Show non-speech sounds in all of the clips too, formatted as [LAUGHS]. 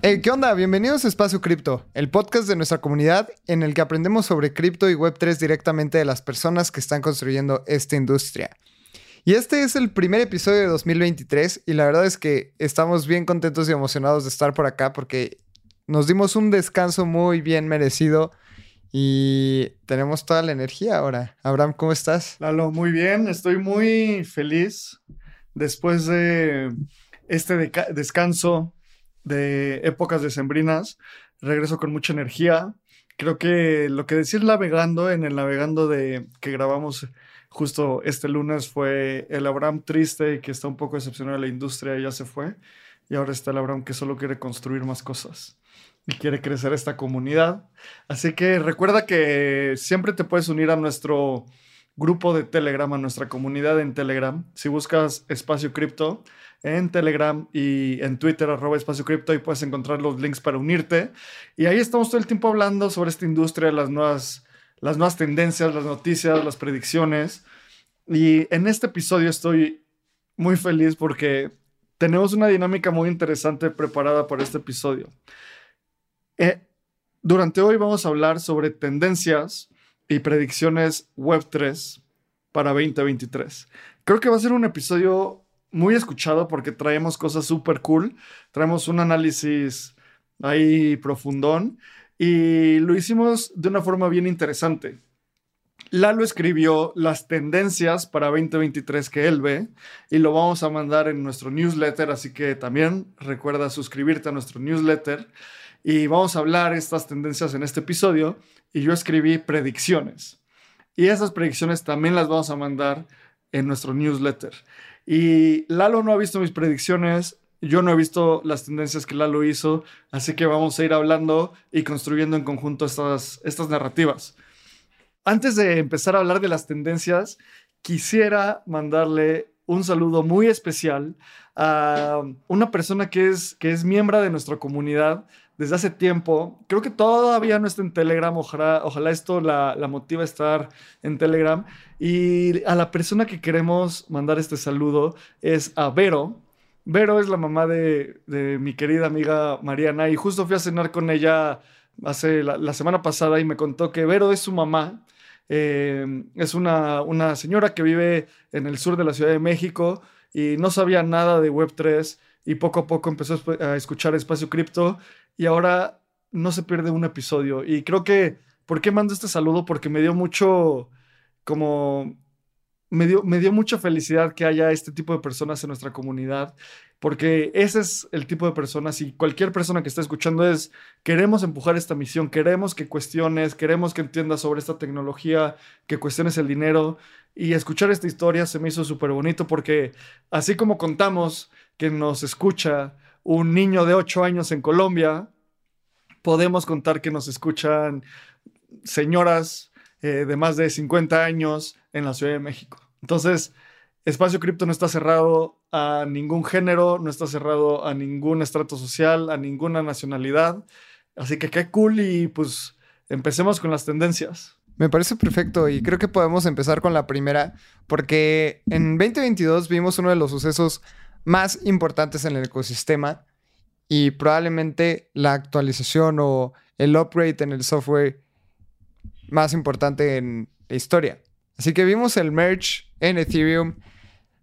Hey, ¿qué onda? Bienvenidos a Espacio Cripto, el podcast de nuestra comunidad en el que aprendemos sobre cripto y Web3 directamente de las personas que están construyendo esta industria. Y este es el primer episodio de 2023 y la verdad es que estamos bien contentos y emocionados de estar por acá porque nos dimos un descanso muy bien merecido y tenemos toda la energía ahora. Abraham, ¿cómo estás? Lalo, muy bien, estoy muy feliz después de este descanso de épocas decembrinas. Regreso con mucha energía. Creo que lo que decir navegando en el navegando de que grabamos justo este lunes fue el Abraham triste que está un poco decepcionado de la industria y ya se fue. Y ahora está el Abraham que solo quiere construir más cosas y quiere crecer esta comunidad. Así que recuerda que siempre te puedes unir a nuestro grupo de Telegram, a nuestra comunidad en Telegram. Si buscas Espacio Cripto, en Telegram y en Twitter, arroba espacio cripto, y puedes encontrar los links para unirte. Y ahí estamos todo el tiempo hablando sobre esta industria, las nuevas, las nuevas tendencias, las noticias, las predicciones. Y en este episodio estoy muy feliz porque tenemos una dinámica muy interesante preparada para este episodio. Eh, durante hoy vamos a hablar sobre tendencias y predicciones Web3 para 2023. Creo que va a ser un episodio muy escuchado porque traemos cosas súper cool. Traemos un análisis ahí profundón y lo hicimos de una forma bien interesante. Lalo escribió las tendencias para 2023 que él ve y lo vamos a mandar en nuestro newsletter, así que también recuerda suscribirte a nuestro newsletter y vamos a hablar estas tendencias en este episodio y yo escribí predicciones. Y esas predicciones también las vamos a mandar en nuestro newsletter. Y Lalo no ha visto mis predicciones, yo no he visto las tendencias que Lalo hizo, así que vamos a ir hablando y construyendo en conjunto estas, estas narrativas. Antes de empezar a hablar de las tendencias, quisiera mandarle un saludo muy especial a una persona que es, que es miembro de nuestra comunidad desde hace tiempo. Creo que todavía no está en Telegram. Ojalá, ojalá esto la, la motiva a estar en Telegram. Y a la persona que queremos mandar este saludo es a Vero. Vero es la mamá de, mi querida amiga Mariana y justo fui a cenar con ella hace la, semana pasada y me contó que Vero es su mamá. Eh, es una, una señora que vive en el sur de la Ciudad de México y no sabía nada de Web3 y poco a poco empezó a escuchar Espacio Cripto y ahora no se pierde un episodio. Y creo que, ¿por qué mando este saludo? Porque me dio mucho, como, me dio, me dio mucha felicidad que haya este tipo de personas en nuestra comunidad, porque ese es el tipo de personas y cualquier persona que está escuchando es, queremos empujar esta misión, queremos que cuestiones, queremos que entiendas sobre esta tecnología, que cuestiones el dinero. Y escuchar esta historia se me hizo súper bonito porque así como contamos que nos escucha un niño de 8 años en Colombia, podemos contar que nos escuchan señoras eh, de más de 50 años en la Ciudad de México. Entonces, Espacio Cripto no está cerrado a ningún género, no está cerrado a ningún estrato social, a ninguna nacionalidad. Así que qué cool y pues empecemos con las tendencias. Me parece perfecto y creo que podemos empezar con la primera porque en 2022 vimos uno de los sucesos más importantes en el ecosistema y probablemente la actualización o el upgrade en el software más importante en la historia. Así que vimos el merge en Ethereum.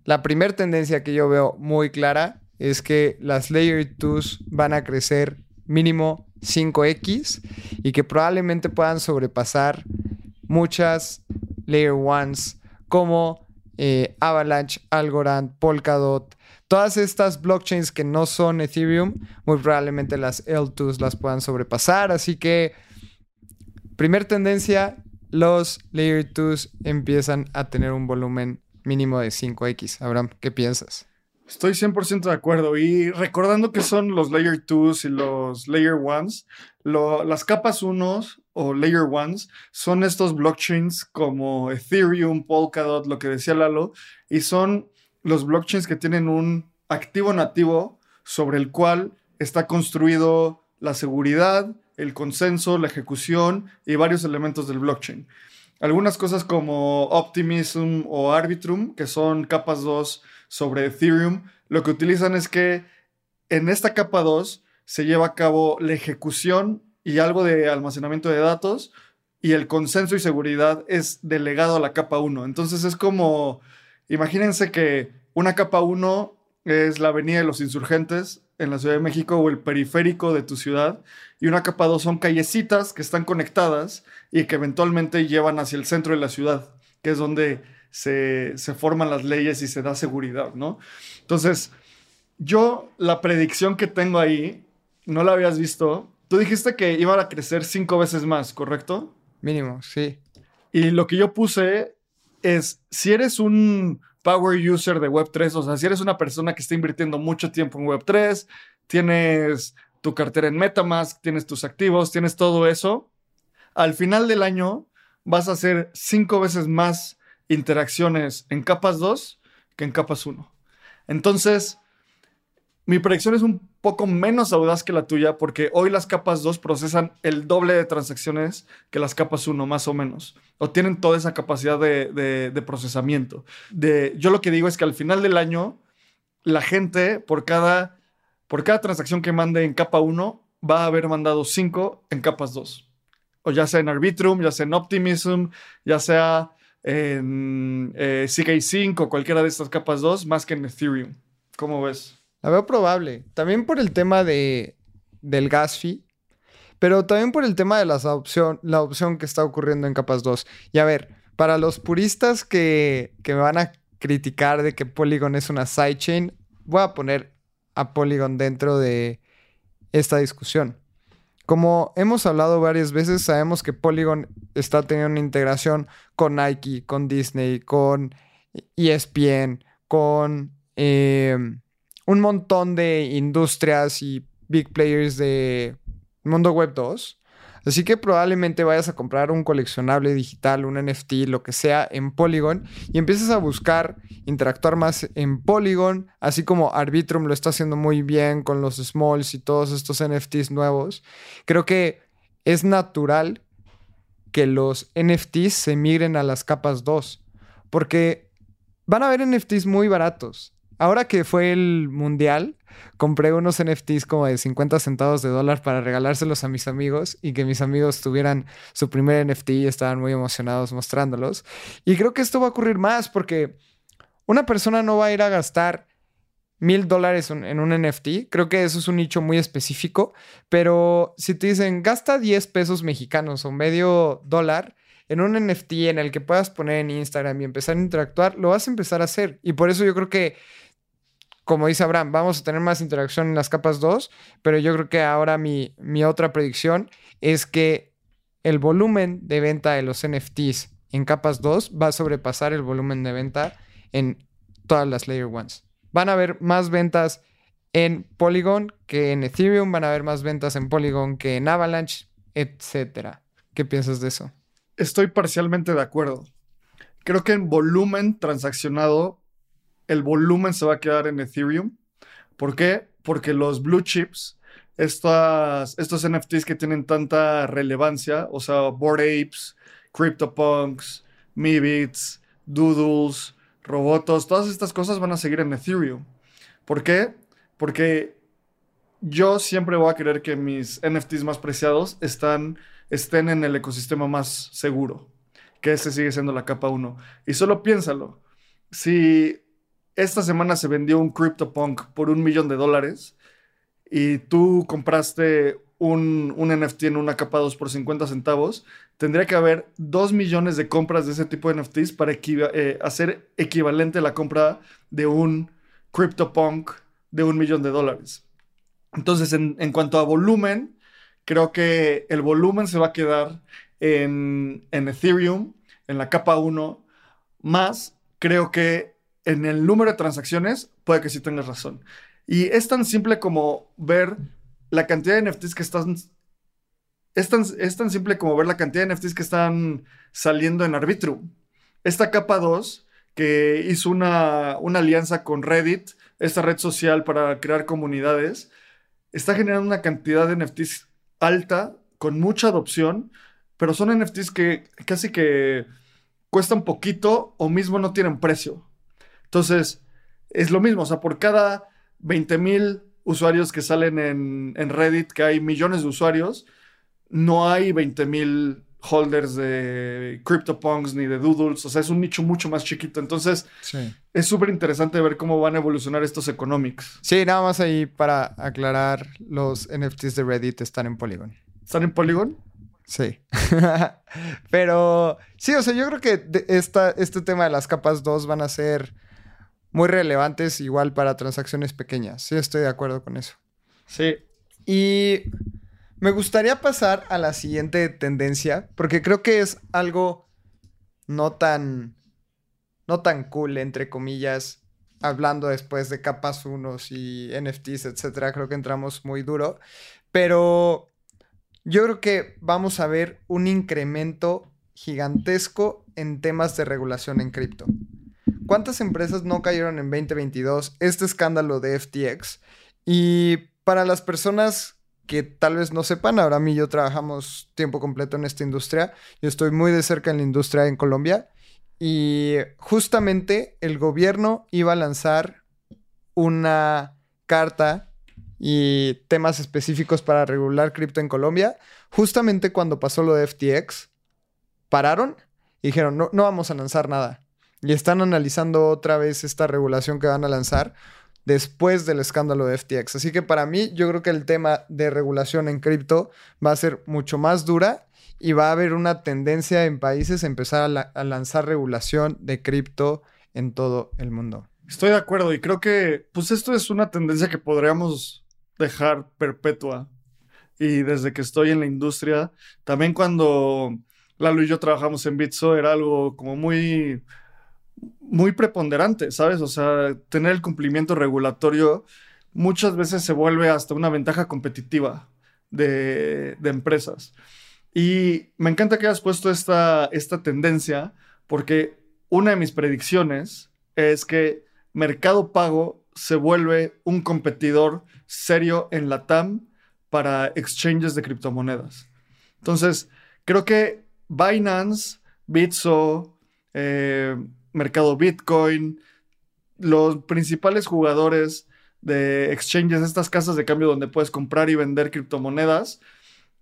La primera tendencia que yo veo muy clara es que las Layer 2 van a crecer mínimo 5x y que probablemente puedan sobrepasar muchas Layer 1s como eh, Avalanche, Algorand, Polkadot, Todas estas blockchains que no son Ethereum, muy probablemente las L2s las puedan sobrepasar. Así que, primer tendencia, los Layer 2s empiezan a tener un volumen mínimo de 5x. Abraham, ¿qué piensas? Estoy 100% de acuerdo. Y recordando que son los Layer 2 y los Layer 1s, las capas 1 o Layer 1s son estos blockchains como Ethereum, Polkadot, lo que decía Lalo, y son los blockchains que tienen un activo nativo sobre el cual está construido la seguridad, el consenso, la ejecución y varios elementos del blockchain. Algunas cosas como Optimism o Arbitrum, que son capas 2 sobre Ethereum, lo que utilizan es que en esta capa 2 se lleva a cabo la ejecución y algo de almacenamiento de datos y el consenso y seguridad es delegado a la capa 1. Entonces es como, imagínense que una capa 1 es la avenida de los insurgentes en la Ciudad de México o el periférico de tu ciudad y una capa 2 son callecitas que están conectadas y que eventualmente llevan hacia el centro de la ciudad, que es donde se, forman las leyes y se da seguridad, ¿no? Entonces, yo la predicción que tengo ahí, no la habías visto, tú dijiste que iba a crecer cinco veces más, ¿correcto? Mínimo, sí. Y lo que yo puse es, si eres un power user de Web3, o sea, si eres una persona que está invirtiendo mucho tiempo en Web3, tienes tu cartera en Metamask, tienes tus activos, tienes todo eso, al final del año vas a hacer cinco veces más interacciones en capas 2 que en capas 1. Entonces, mi predicción es un poco menos audaz que la tuya porque hoy las capas 2 procesan el doble de transacciones que las capas 1, más o menos. O tienen toda esa capacidad de, procesamiento. De, yo lo que digo es que al final del año, la gente por cada, por cada transacción que mande en capa 1 va a haber mandado 5 en capas 2. O ya sea en Arbitrum, ya sea en Optimism, ya sea en eh, CK5 o cualquiera de estas capas 2 más que en Ethereum. ¿Cómo ves? La veo probable. También por el tema de, del gas fee, pero también por el tema de la opción que está ocurriendo en capas 2. Y a ver, para los puristas que, que me van a criticar de que Polygon es una sidechain, voy a poner a Polygon dentro de esta discusión. Como hemos hablado varias veces, sabemos que Polygon está teniendo una integración con Nike, con Disney, con ESPN, con em, un montón de industrias y big players de mundo web 2. Así que probablemente vayas a comprar un coleccionable digital, un NFT, lo que sea, en Polygon y empieces a buscar interactuar más en Polygon, así como Arbitrum lo está haciendo muy bien con los Smalls y todos estos NFTs nuevos. Creo que es natural que los NFTs se migren a las capas 2, porque van a haber NFTs muy baratos. Ahora que fue el mundial, compré unos NFTs como de 50 centavos de dólar para regalárselos a mis amigos y que mis amigos tuvieran su primer NFT y estaban muy emocionados mostrándolos. Y creo que esto va a ocurrir más porque una persona no va a ir a gastar mil dólares en un NFT. Creo que eso es un nicho muy específico. Pero si te dicen, gasta 10 pesos mexicanos o medio dólar en un NFT en el que puedas poner en Instagram y empezar a interactuar, lo vas a empezar a hacer. Y por eso yo creo que como dice Abraham, vamos a tener más interacción en las capas 2, pero yo creo que ahora mi, mi otra predicción es que el volumen de venta de los NFTs en capas 2 va a sobrepasar el volumen de venta en todas las Layer 1 Van a haber más ventas en Polygon que en Ethereum, van a haber más ventas en Polygon que en Avalanche, etc. ¿Qué piensas de eso? Estoy parcialmente de acuerdo. Creo que en volumen transaccionado el volumen se va a quedar en Ethereum. ¿Por qué? Porque los blue chips, estas, estos NFTs que tienen tanta relevancia, o sea, Bored Apes, CryptoPunks, Meebits, Doodles, Robotos, todas estas cosas van a seguir en Ethereum. ¿Por qué? Porque yo siempre voy a querer que mis NFTs más preciados estén en el ecosistema más seguro, que ese sigue siendo la capa 1. Y solo piénsalo. Si esta semana se vendió un CryptoPunk por un millón de dólares y tú compraste un, NFT en una capa 2 por 50 centavos, tendría que haber 2 millones de compras de ese tipo de NFTs para eh, hacer equivalente la compra de un CryptoPunk de un millón de dólares. Entonces, en, en, cuanto a volumen, creo que el volumen se va a quedar en, en Ethereum, en la capa 1, más creo que en el número de transacciones puede que sí tengas razón. Y es tan simple como ver la cantidad de NFTs que están... Es tan, es tan simple como ver la cantidad de NFTs que están saliendo en Arbitrum. Esta capa 2, que hizo una, una alianza con Reddit, esta red social para crear comunidades, está generando una cantidad de NFTs alta, con mucha adopción, pero son NFTs que casi que cuestan poquito o mismo no tienen precio. Entonces, es lo mismo, o sea, por cada 20 mil usuarios que salen en, en, Reddit, que hay millones de usuarios, no hay 20 mil holders de CryptoPunks ni de Doodles, o sea, es un nicho mucho más chiquito. Entonces, es súper interesante ver cómo van a evolucionar estos economics. Sí, nada más ahí para aclarar, los NFTs de Reddit están en Polygon. ¿Están en Polygon? Sí. [LAUGHS] Pero sí, o sea, yo creo que esta, este tema de las capas 2 van a ser muy relevantes igual para transacciones pequeñas. Sí, estoy de acuerdo con eso. Sí. Y me gustaría pasar a la siguiente tendencia, porque creo que es algo no tan, no tan cool, entre comillas, hablando después de capas 1 y NFTs, etcétera. Creo que entramos muy duro. Pero yo creo que vamos a ver un incremento gigantesco en temas de regulación en cripto. ¿Cuántas empresas no cayeron en 2022 este escándalo de FTX? Y para las personas que tal vez no sepan, ahora mí y yo trabajamos tiempo completo en esta industria. Yo estoy muy de cerca en la industria en Colombia. Y justamente el gobierno iba a lanzar una carta y temas específicos para regular cripto en Colombia. Justamente cuando pasó lo de FTX, pararon y dijeron, no, no vamos a lanzar nada y están analizando otra vez esta regulación que van a lanzar después del escándalo de FTX. Así que para mí yo creo que el tema de regulación en cripto va a ser mucho más dura y va a haber una tendencia en países a empezar a, lanzar regulación de cripto en todo el mundo. Estoy de acuerdo y creo que pues esto es una tendencia que podríamos dejar perpetua. Y desde que estoy en la industria, también cuando Lalo y yo trabajamos en Bitso era algo como muy muy preponderante, ¿sabes? O sea, tener el cumplimiento regulatorio muchas veces se vuelve hasta una ventaja competitiva de, empresas. Y me encanta que hayas puesto esta, esta tendencia porque una de mis predicciones es que Mercado Pago se vuelve un competidor serio en la TAM para exchanges de criptomonedas. Entonces, creo que Binance, Bitso, eh, mercado Bitcoin, los principales jugadores de exchanges, estas casas de cambio donde puedes comprar y vender criptomonedas,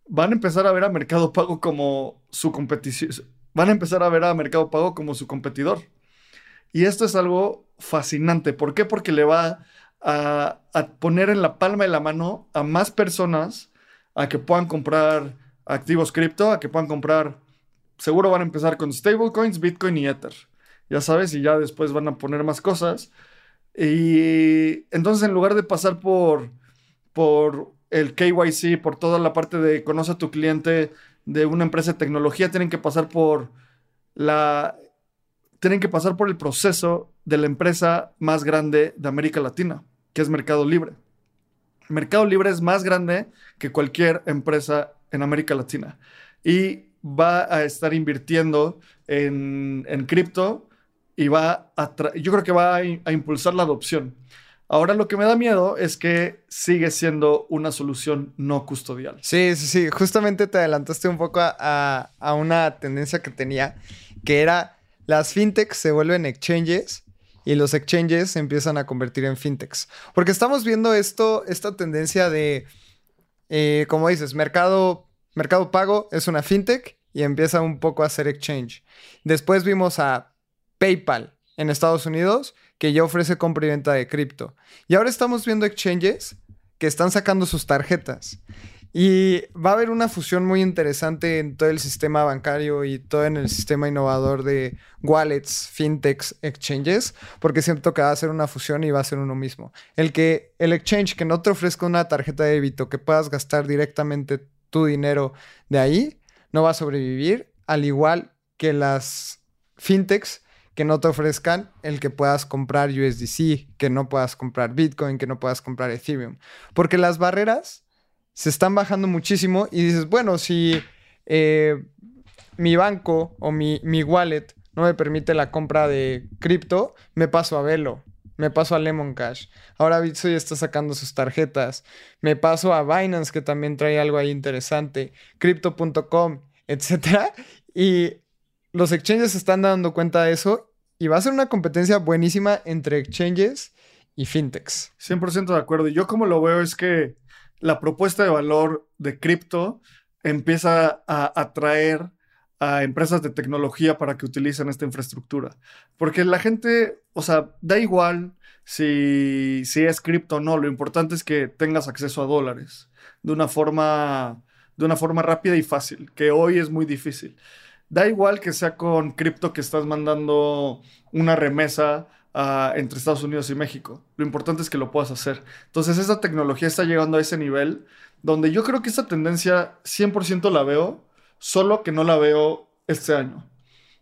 van a empezar a ver a Mercado Pago como su competición, van a empezar a ver a Mercado Pago como su competidor. Y esto es algo fascinante. ¿Por qué? Porque le va a, a poner en la palma de la mano a más personas a que puedan comprar activos cripto, a que puedan comprar, seguro van a empezar con stablecoins, Bitcoin y Ether ya sabes, y ya después van a poner más cosas. Y entonces en lugar de pasar por, por el KYC, por toda la parte de conoce a tu cliente de una empresa de tecnología, tienen que pasar por la tienen que pasar por el proceso de la empresa más grande de América Latina, que es Mercado Libre. Mercado Libre es más grande que cualquier empresa en América Latina y va a estar invirtiendo en, en cripto y va a yo creo que va a, impulsar la adopción. Ahora lo que me da miedo es que sigue siendo una solución no custodial. Sí, sí, sí. Justamente te adelantaste un poco a, a, una tendencia que tenía, que era las fintechs se vuelven exchanges y los exchanges se empiezan a convertir en fintechs. Porque estamos viendo esto, esta tendencia de, eh, como dices, mercado, mercado pago es una fintech y empieza un poco a ser exchange. Después vimos a PayPal en Estados Unidos, que ya ofrece compra y venta de cripto. Y ahora estamos viendo exchanges que están sacando sus tarjetas. Y va a haber una fusión muy interesante en todo el sistema bancario y todo en el sistema innovador de wallets, fintechs, exchanges, porque siento que va a ser una fusión y va a ser uno mismo. El que el exchange que no te ofrezca una tarjeta de débito que puedas gastar directamente tu dinero de ahí, no va a sobrevivir, al igual que las fintechs que no te ofrezcan el que puedas comprar USDC, que no puedas comprar Bitcoin, que no puedas comprar Ethereum. Porque las barreras se están bajando muchísimo y dices, bueno, si eh, mi banco o mi, mi wallet no me permite la compra de cripto, me paso a Velo, me paso a Lemon Cash. Ahora Bitsoy está sacando sus tarjetas. Me paso a Binance, que también trae algo ahí interesante. Crypto.com, etc. [LAUGHS] Y los exchanges se están dando cuenta de eso. Y va a ser una competencia buenísima entre exchanges y fintechs. 100% de acuerdo. Yo como lo veo es que la propuesta de valor de cripto empieza a atraer a empresas de tecnología para que utilicen esta infraestructura. Porque la gente, o sea, da igual si, si es cripto o no, lo importante es que tengas acceso a dólares de una forma de una forma rápida y fácil, que hoy es muy difícil. Da igual que sea con cripto que estás mandando una remesa ah, entre Estados Unidos y México. Lo importante es que lo puedas hacer. Entonces, esa tecnología está llegando a ese nivel donde yo creo que esa tendencia 100% la veo solo que no la veo este año.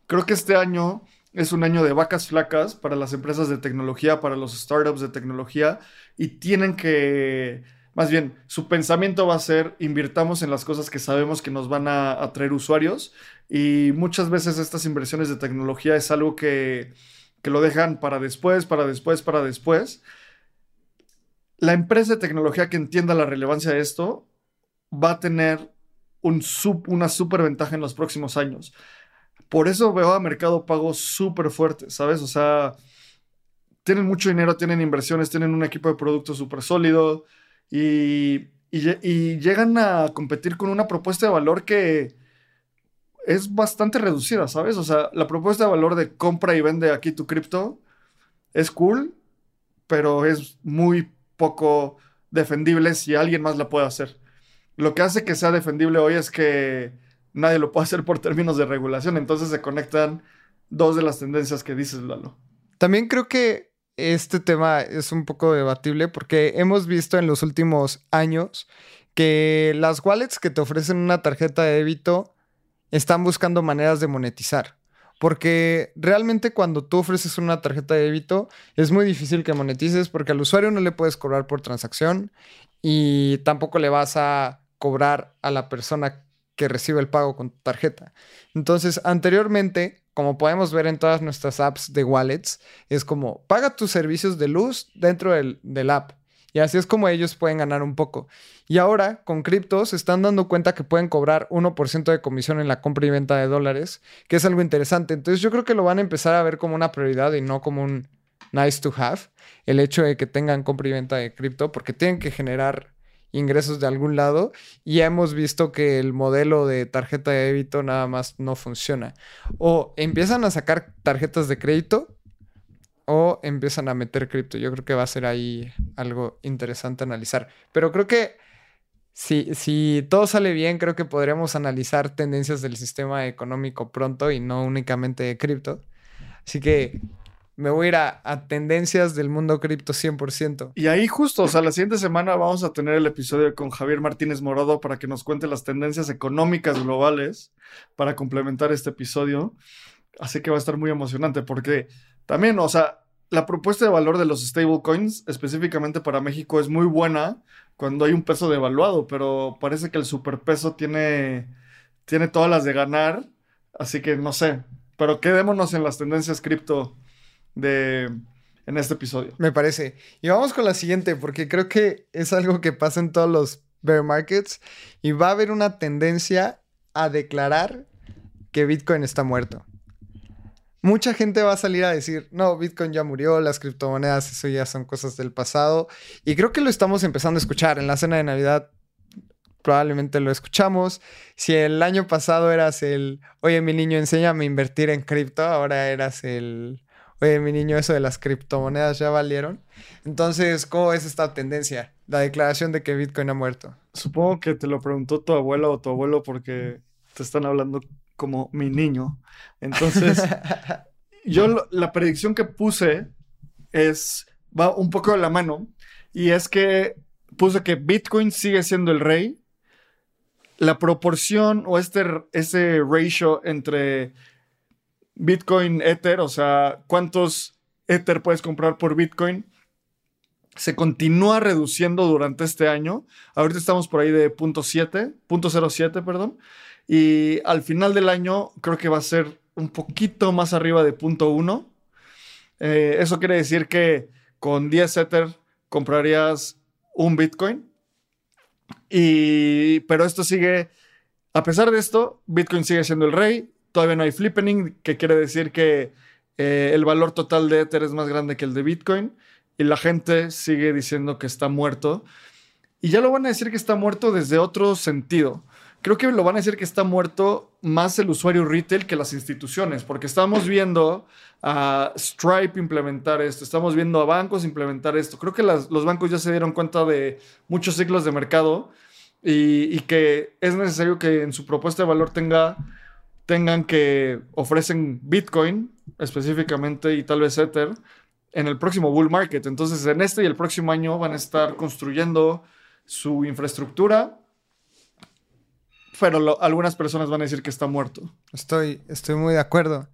Creo que este año es un año de vacas flacas para las empresas de tecnología, para los startups de tecnología, y tienen que, más bien, su pensamiento va a ser, invirtamos en las cosas que sabemos que nos van a atraer usuarios, y muchas veces estas inversiones de tecnología es algo que, que lo dejan para después, para después, para después. La empresa de tecnología que entienda la relevancia de esto va a tener una super ventaja en los próximos años. Por eso veo a Mercado Pago súper fuerte, ¿sabes? O sea, tienen mucho dinero, tienen inversiones, tienen un equipo de productos súper sólido y, llegan a competir con una propuesta de valor que es bastante reducida, ¿sabes? O sea, la propuesta de valor de compra y vende aquí tu cripto es cool, pero es muy poco defendible si alguien más la puede hacer. Lo que hace que sea defendible hoy es que nadie lo puede hacer por términos de regulación. Entonces se conectan dos de las tendencias que dices, Lalo. También creo que este tema es un poco debatible porque hemos visto en los últimos años que las wallets que te ofrecen una tarjeta de débito están buscando maneras de monetizar. Porque realmente cuando tú ofreces una tarjeta de débito es muy difícil que monetices porque al usuario no le puedes cobrar por transacción y tampoco le vas a cobrar a la persona que recibe el pago con tu tarjeta. Entonces, anteriormente, como podemos ver en todas nuestras apps de wallets, es como paga tus servicios de luz dentro del, del app. Y así es como ellos pueden ganar un poco. Y ahora, con criptos, están dando cuenta que pueden cobrar 1% de comisión en la compra y venta de dólares, que es algo interesante. Entonces, yo creo que lo van a empezar a ver como una prioridad y no como un nice to have, el hecho de que tengan compra y venta de cripto, porque tienen que generar ingresos de algún lado y ya hemos visto que el modelo de tarjeta de débito nada más no funciona. O empiezan a sacar tarjetas de crédito o empiezan a meter cripto. Yo creo que va a ser ahí algo interesante analizar. Pero creo que si, si todo sale bien, creo que podríamos analizar tendencias del sistema económico pronto y no únicamente de cripto. Así que me voy a ir a, tendencias del mundo cripto 100%. Y ahí justo, o sea, la siguiente semana vamos a tener el episodio con Javier Martínez Morado para que nos cuente las tendencias económicas globales para complementar este episodio. Así que va a estar muy emocionante porque también, o sea, la propuesta de valor de los stablecoins, específicamente para México, es muy buena cuando hay un peso devaluado, pero parece que el superpeso tiene, tiene todas las de ganar. Así que no sé, pero quedémonos en las tendencias cripto de en este episodio. Me parece. Y vamos con la siguiente, porque creo que es algo que pasa en todos los bear markets y va a haber una tendencia a declarar que Bitcoin está muerto. Mucha gente va a salir a decir, no, Bitcoin ya murió, las criptomonedas, eso ya son cosas del pasado. Y creo que lo estamos empezando a escuchar. En la cena de Navidad probablemente lo escuchamos. Si el año pasado eras el, oye, mi niño, enséñame a invertir en cripto, ahora eras el, oye, mi niño, eso de las criptomonedas ya valieron. Entonces, ¿cómo es esta tendencia? La declaración de que Bitcoin ha muerto. Supongo que te lo preguntó tu abuela o tu abuelo porque te están hablando como mi niño. Entonces, [LAUGHS] yo la predicción que puse es, va un poco de la mano, y es que puse que Bitcoin sigue siendo el rey. La proporción o este ese ratio entre Bitcoin Ether, o sea, cuántos Ether puedes comprar por Bitcoin, se continúa reduciendo durante este año. Ahorita estamos por ahí de 0.7, 0.07, perdón. Y al final del año creo que va a ser un poquito más arriba de 0.1. Eh, eso quiere decir que con 10 Ether comprarías un Bitcoin. Y, pero esto sigue, a pesar de esto, Bitcoin sigue siendo el rey. Todavía no hay flippening, que quiere decir que eh, el valor total de Ether es más grande que el de Bitcoin. Y la gente sigue diciendo que está muerto. Y ya lo van a decir que está muerto desde otro sentido creo que lo van a decir que está muerto más el usuario retail que las instituciones, porque estamos viendo a Stripe implementar esto, estamos viendo a bancos implementar esto. Creo que los bancos ya se dieron cuenta de muchos ciclos de mercado y, que es necesario que en su propuesta de valor tenga, tengan que ofrecen Bitcoin específicamente y tal vez Ether en el próximo bull market. Entonces, en este y el próximo año van a estar construyendo su infraestructura pero algunas personas van a decir que está muerto. Estoy, estoy muy de acuerdo.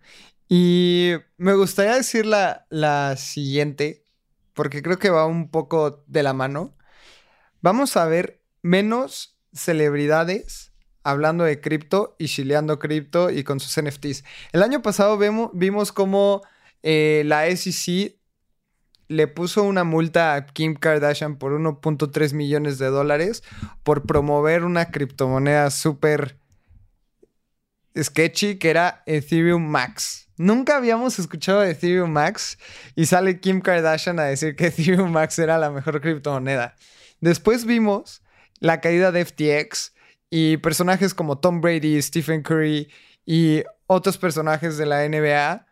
Y me gustaría decir la, la siguiente, porque creo que va un poco de la mano. Vamos a ver menos celebridades hablando de cripto y chileando cripto y con sus NFTs. El año pasado vemos, vimos cómo eh, la SEC le puso una multa a Kim Kardashian por 1.3 millones de dólares por promover una criptomoneda súper sketchy que era Ethereum Max. Nunca habíamos escuchado de Ethereum Max y sale Kim Kardashian a decir que [LAUGHS] Ethereum Max era la mejor criptomoneda. Después vimos la caída de FTX y personajes como Tom Brady, Stephen Curry y otros personajes de la NBA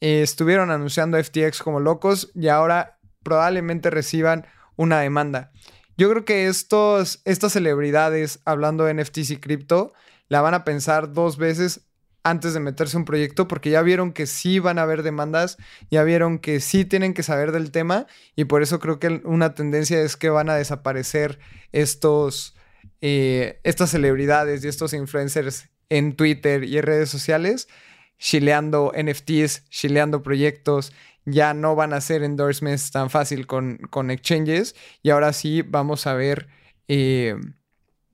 eh, estuvieron anunciando FTX como locos y ahora probablemente reciban una demanda. Yo creo que estos, estas celebridades hablando de NFTs y cripto la van a pensar dos veces antes de meterse un proyecto porque ya vieron que sí van a haber demandas, ya vieron que sí tienen que saber del tema y por eso creo que una tendencia es que van a desaparecer estos, eh, estas celebridades y estos influencers en Twitter y en redes sociales chileando NFTs, chileando proyectos, ya no van a ser endorsements tan fácil con, con exchanges y ahora sí vamos a ver eh,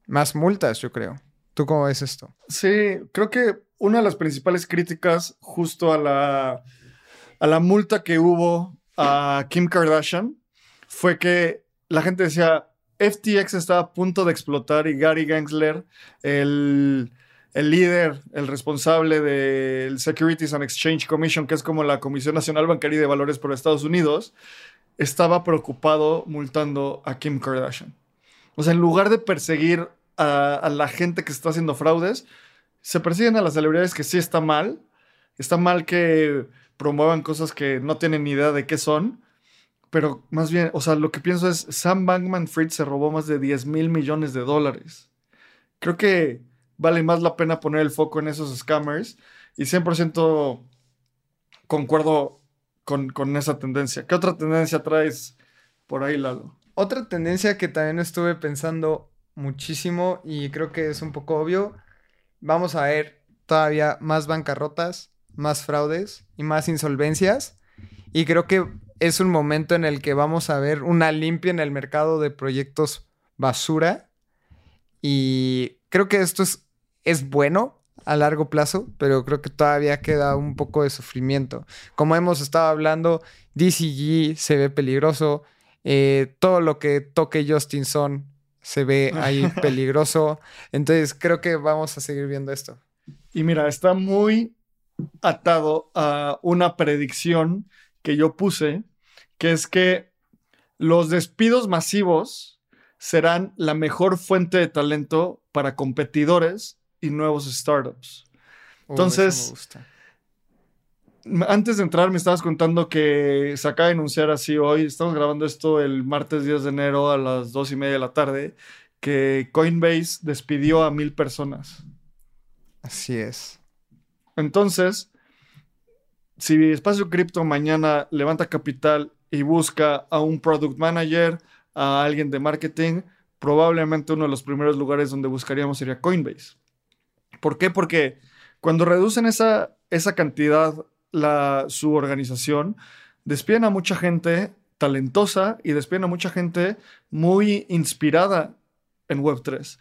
más multas, yo creo. ¿Tú cómo ves esto? Sí, creo que una de las principales críticas justo a la, a la multa que hubo a Kim Kardashian fue que la gente decía, FTX está a punto de explotar y Gary Gensler, el el líder, el responsable del Securities and Exchange Commission, que es como la Comisión Nacional Bancaria de Valores por Estados Unidos, estaba preocupado multando a Kim Kardashian. O sea, en lugar de perseguir a, la gente que está haciendo fraudes, se persiguen a las celebridades que sí está mal. Está mal que promuevan cosas que no tienen ni idea de qué son. Pero más bien, o sea, lo que pienso es, Sam Bankman Fried se robó más de 10 mil millones de dólares. Creo que vale más la pena poner el foco en esos scammers y 100% concuerdo con, esa tendencia. ¿Qué otra tendencia traes por ahí, Lalo? Otra tendencia que también estuve pensando muchísimo y creo que es un poco obvio, vamos a ver todavía más bancarrotas, más fraudes y más insolvencias. Y creo que es un momento en el que vamos a ver una limpia en el mercado de proyectos basura. Y creo que esto es es bueno a largo plazo, pero creo que todavía queda un poco de sufrimiento. Como hemos estado hablando, DCG se ve peligroso, eh, todo lo que toque Justin Son se ve ahí [LAUGHS] peligroso, entonces creo que vamos a seguir viendo esto. Y mira, está muy atado a una predicción que yo puse, que es que los despidos masivos serán la mejor fuente de talento para competidores y nuevos startups. Entonces, antes de entrar me estabas contando que se acaba de anunciar así hoy, estamos grabando esto el martes 10 de enero a las 2 y media de la tarde, que Coinbase despidió a mil personas. Así es. Entonces, si Espacio Cripto mañana levanta capital y busca a un product manager, a alguien de marketing, probablemente uno de los primeros lugares donde buscaríamos sería Coinbase. ¿Por qué? Porque Cuando reducen esa, esa cantidad, la, su organización, despiden a mucha gente talentosa y despiden a mucha gente muy inspirada en Web3.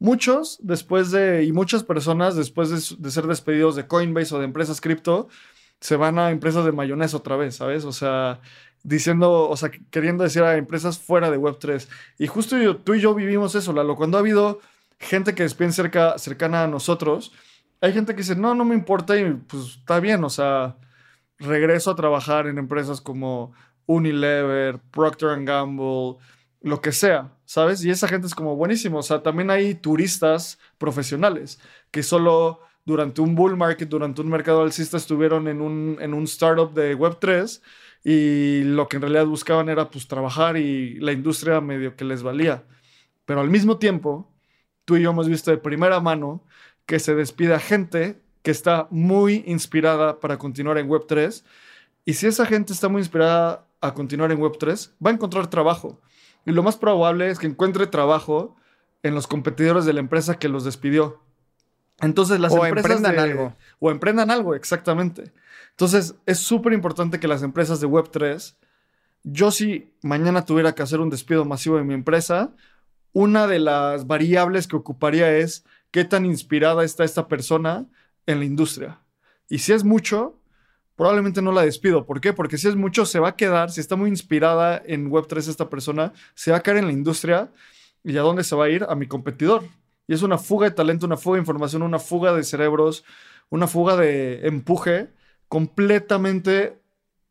Muchos, después de, y muchas personas, después de, ser despedidos de Coinbase o de empresas cripto, se van a empresas de mayonesa otra vez, ¿sabes? O sea, diciendo, o sea, queriendo decir a empresas fuera de Web3. Y justo tú y yo vivimos eso, Lalo. Cuando ha habido gente que despiden cerca, cercana a nosotros, hay gente que dice, no, no me importa y pues está bien, o sea, regreso a trabajar en empresas como Unilever, Procter Gamble, lo que sea, ¿sabes? Y esa gente es como buenísimo, o sea, también hay turistas profesionales que solo durante un bull market, durante un mercado alcista estuvieron en un, en un startup de Web3 y lo que en realidad buscaban era pues trabajar y la industria medio que les valía. Pero al mismo tiempo, tú y yo hemos visto de primera mano que se despide gente que está muy inspirada para continuar en Web3. Y si esa gente está muy inspirada a continuar en Web3, va a encontrar trabajo. Y lo más probable es que encuentre trabajo en los competidores de la empresa que los despidió. Entonces las o empresas emprendan algo. O emprendan algo, exactamente. Entonces es súper importante que las empresas de Web3, yo si mañana tuviera que hacer un despido masivo de mi empresa, una de las variables que ocuparía es qué tan inspirada está esta persona en la industria. Y si es mucho, probablemente no la despido. ¿Por qué? Porque si es mucho, se va a quedar, si está muy inspirada en Web3 esta persona, se va a caer en la industria. ¿Y a dónde se va a ir? A mi competidor. Y es una fuga de talento, una fuga de información, una fuga de cerebros, una fuga de empuje completamente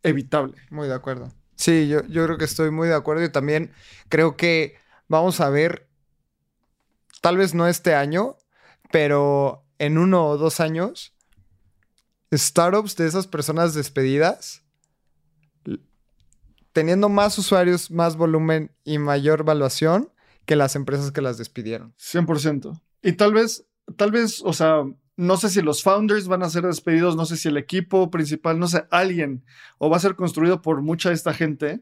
evitable. Muy de acuerdo. Sí, yo, yo creo que estoy muy de acuerdo y también creo que vamos a ver, tal vez no este año, pero en uno o dos años, startups de esas personas despedidas, teniendo más usuarios, más volumen y mayor valuación que las empresas que las despidieron. 100%. Y tal vez, tal vez, o sea, no sé si los founders van a ser despedidos, no sé si el equipo principal, no sé, alguien, o va a ser construido por mucha de esta gente.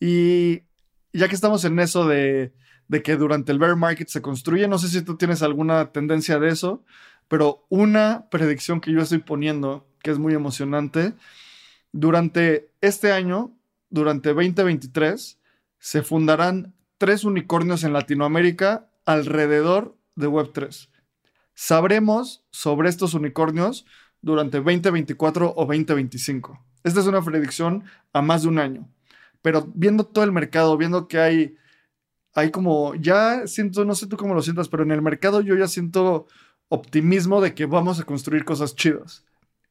Y ya que estamos en eso de, de que durante el bear market se construye, no sé si tú tienes alguna tendencia de eso, pero una predicción que yo estoy poniendo, que es muy emocionante, durante este año, durante 2023, se fundarán tres unicornios en Latinoamérica alrededor de Web3. Sabremos sobre estos unicornios durante 2024 o 2025. Esta es una predicción a más de un año. Pero viendo todo el mercado, viendo que hay, hay como, ya siento, no sé tú cómo lo sientas, pero en el mercado yo ya siento optimismo de que vamos a construir cosas chidas.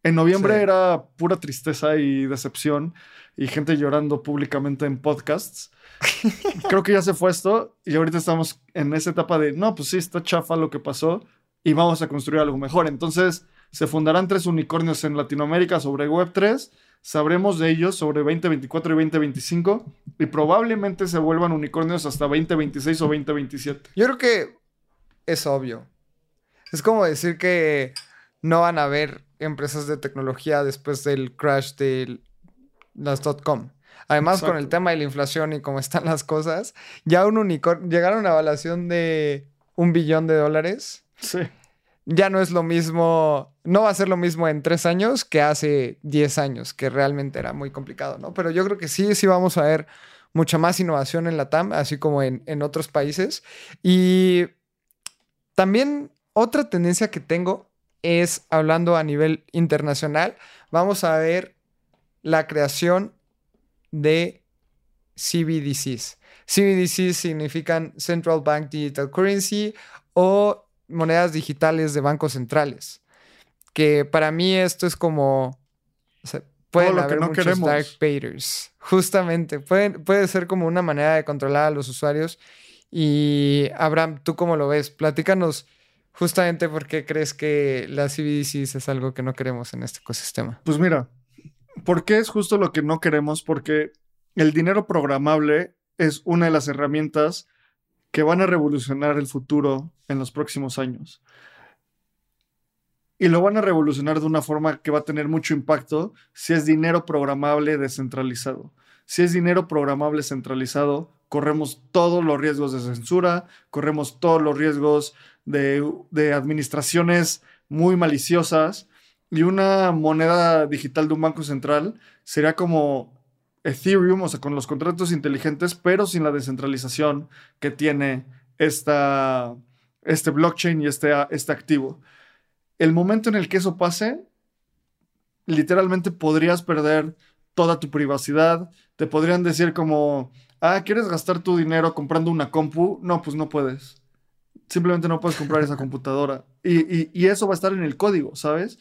En noviembre era pura tristeza y decepción y gente llorando públicamente en podcasts. [LAUGHS] Creo que ya se fue esto y ahorita estamos en esa etapa de, no, pues sí, está chafa lo que pasó y vamos a construir algo mejor. Entonces, se fundarán tres unicornios en Latinoamérica sobre Web3. Sabremos de ellos sobre 2024 y 2025 y probablemente se vuelvan unicornios hasta 2026 o 2027. Yo creo que es obvio. Es como decir que no van a haber empresas de tecnología después del crash de las .com. Además, con el tema de la inflación y cómo están las cosas, ya un unicornio, llegaron a una evaluación de un billón de dólares. Sí. Ya no es lo mismo, no va a ser lo mismo en tres años que hace diez años, que realmente era muy complicado, ¿no? Pero yo creo que sí, sí vamos a ver mucha más innovación en la TAM, así como en, en otros países. Y también otra tendencia que tengo es, hablando a nivel internacional, vamos a ver la creación de CBDCs. CBDCs significan Central Bank Digital Currency o monedas digitales de bancos centrales. Que para mí esto es como... O sea, pueden haber no muchos dark paters. Justamente. Puede, puede ser como una manera de controlar a los usuarios. Y Abraham, ¿tú cómo lo ves? Platícanos justamente por qué crees que la CBDCs es algo que no queremos en este ecosistema. Pues mira, ¿Por qué es justo lo que no queremos? Porque el dinero programable es una de las herramientas que van a revolucionar el futuro en los próximos años. Y lo van a revolucionar de una forma que va a tener mucho impacto si es dinero programable descentralizado. Si es dinero programable centralizado, corremos todos los riesgos de censura, corremos todos los riesgos de, administraciones muy maliciosas. Y una moneda digital de un banco central sería como Ethereum, o sea, con los contratos inteligentes, pero sin la descentralización que tiene esta, este blockchain y este, este activo. El momento en el que eso pase, literalmente podrías perder toda tu privacidad. Te podrían decir como, ah, ¿quieres gastar tu dinero comprando una compu? No, pues no puedes. Simplemente no puedes comprar esa [LAUGHS] computadora. Y, eso va a estar en el código, ¿sabes?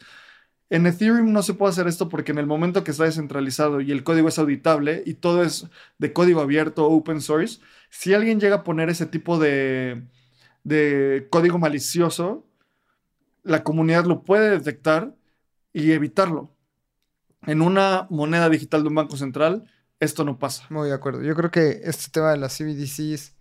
En Ethereum no se puede hacer esto porque en el momento que está descentralizado y el código es auditable y todo es de código abierto, open source, si alguien llega a poner ese tipo de, de código malicioso, la comunidad lo puede detectar y evitarlo. En una moneda digital de un banco central, esto no pasa. Muy de acuerdo. Yo creo que este tema de las CBDCs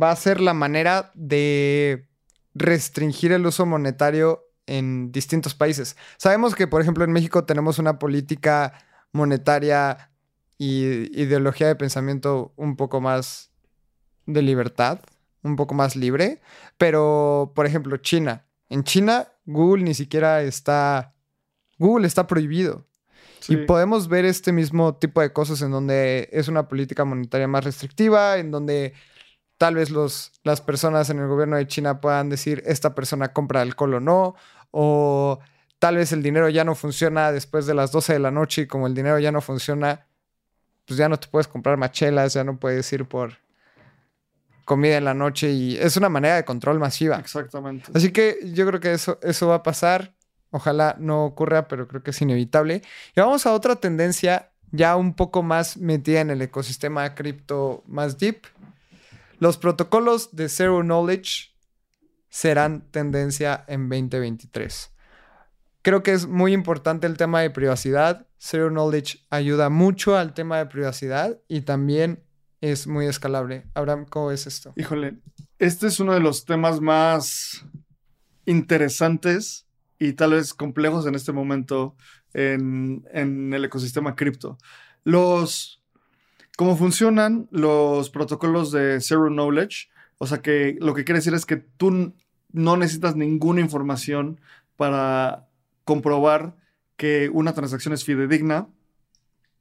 va a ser la manera de restringir el uso monetario en distintos países. Sabemos que, por ejemplo, en México tenemos una política monetaria y ideología de pensamiento un poco más de libertad, un poco más libre, pero, por ejemplo, China. En China, Google ni siquiera está... Google está prohibido. Y podemos ver este mismo tipo de cosas en donde es una política monetaria más restrictiva, en donde tal vez los, las personas en el gobierno de China puedan decir esta persona compra alcohol o no, o tal vez el dinero ya no funciona después de las 12 de la noche y como el dinero ya no funciona, pues ya no te puedes comprar machelas, ya no puedes ir por comida en la noche y es una manera de control masiva. Exactamente. Así que yo creo que eso, eso va a pasar. Ojalá no ocurra, pero creo que es inevitable. Y vamos a otra tendencia ya un poco más metida en el ecosistema cripto más deep. Los protocolos de Zero Knowledge serán tendencia en 2023. Creo que es muy importante el tema de privacidad. Zero Knowledge ayuda mucho al tema de privacidad y también es muy escalable. Abraham, ¿cómo es esto? Híjole, este es uno de los temas más interesantes y tal vez complejos en este momento en, el ecosistema cripto. Los, ¿Cómo funcionan los protocolos de Zero Knowledge? O sea que lo que quiere decir es que tú no necesitas ninguna información para comprobar que una transacción es fidedigna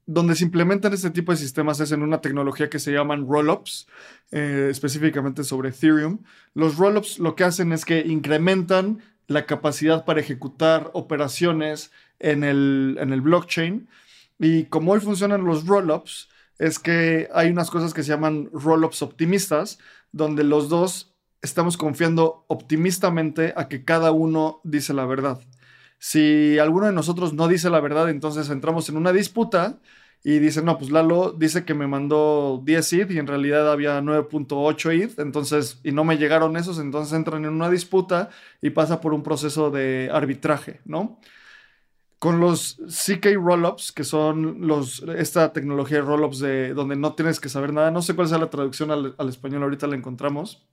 donde se implementan este tipo de sistemas es en una tecnología que se llaman rollups, eh, específicamente sobre Ethereum. Los rollups lo que hacen es que incrementan la capacidad para ejecutar operaciones en el, en el blockchain. Y como hoy funcionan los rollups, es que hay unas cosas que se llaman rollups optimistas, donde los dos estamos confiando optimistamente a que cada uno dice la verdad. Si alguno de nosotros no dice la verdad, entonces entramos en una disputa y dicen, no, pues Lalo dice que me mandó 10 ETH y en realidad había 9.8 ETH, entonces, y no me llegaron esos, entonces entran en una disputa y pasa por un proceso de arbitraje, ¿no? Con los CK Rollups, que son los, esta tecnología de rollups de donde no tienes que saber nada, no sé cuál sea la traducción al, español, ahorita la encontramos.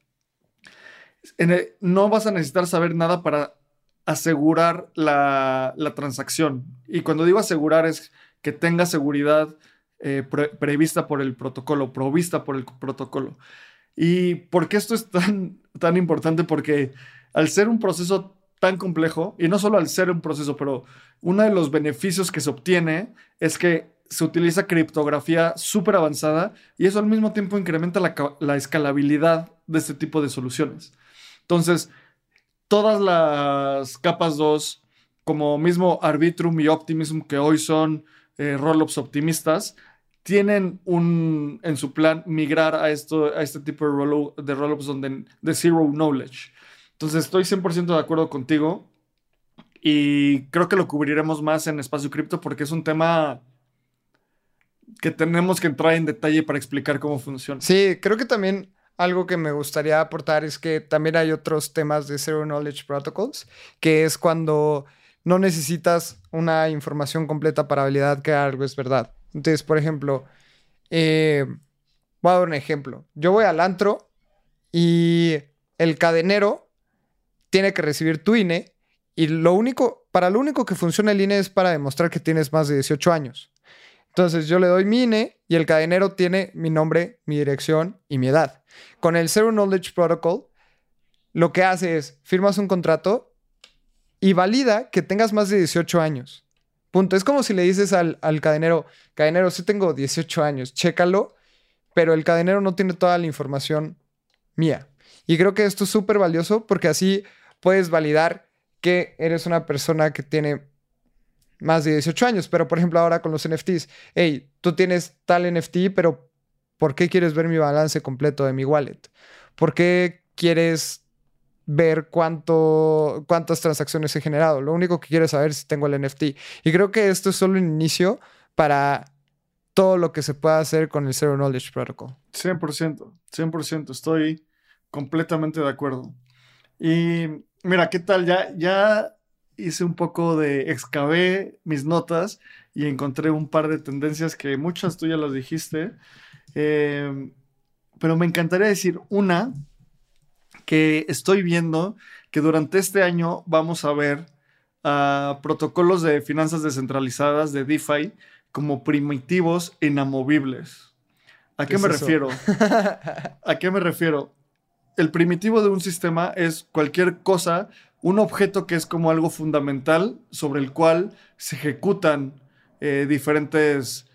no vas a necesitar saber nada para asegurar la, transacción. Y cuando digo asegurar es que tenga seguridad eh, prevista por el protocolo, provista por el protocolo. ¿Y por qué esto es tan, tan importante? Porque al ser un proceso tan complejo, y no solo al ser un proceso, pero uno de los beneficios que se obtiene es que se utiliza criptografía súper avanzada y eso al mismo tiempo incrementa la, la escalabilidad de este tipo de soluciones. Entonces, todas las capas 2, como mismo Arbitrum y Optimism, que hoy son eh, rollups optimistas, tienen un, en su plan migrar a, esto, a este tipo de, de rollups donde, de zero knowledge. Entonces estoy 100% de acuerdo contigo y creo que lo cubriremos más en Espacio Cripto porque es un tema que tenemos que entrar en detalle para explicar cómo funciona. Sí, creo que también algo que me gustaría aportar es que también hay otros temas de Zero Knowledge Protocols, que es cuando no necesitas una información completa para validar que algo es verdad. Entonces, por ejemplo, eh, voy a dar un ejemplo. Yo voy al antro y el cadenero tiene que recibir tu INE y lo único, para lo único que funciona el INE es para demostrar que tienes más de 18 años. Entonces yo le doy mi INE y el cadenero tiene mi nombre, mi dirección y mi edad. Con el Zero Knowledge Protocol, lo que hace es firmas un contrato y valida que tengas más de 18 años. Punto. Es como si le dices al, al cadenero, cadenero, sí tengo 18 años, chécalo, pero el cadenero no tiene toda la información mía. Y creo que esto es súper valioso porque así puedes validar que eres una persona que tiene más de 18 años. Pero, por ejemplo, ahora con los NFTs, hey, tú tienes tal NFT, pero ¿por qué quieres ver mi balance completo de mi wallet? ¿Por qué quieres ver cuánto, cuántas transacciones he generado? Lo único que saber es si tengo el NFT. Y creo que esto es solo un inicio para todo lo que se pueda hacer con el Zero Knowledge Protocol. 100%, 100%, estoy completamente de acuerdo. Y mira, ¿qué tal? Ya, ya hice un poco de, excavé mis notas y encontré un par de tendencias que muchas tú ya las dijiste. Em, pero me encantaría decir una que estoy viendo que durante este año vamos a ver a protocolos de finanzas descentralizadas de DeFi como primitivos inamovibles. ¿A qué, me refiero? [LAUGHS] ¿A qué me refiero? El primitivo de un sistema es cualquier cosa, un objeto que es como algo fundamental sobre el cual se ejecutan eh, diferentes,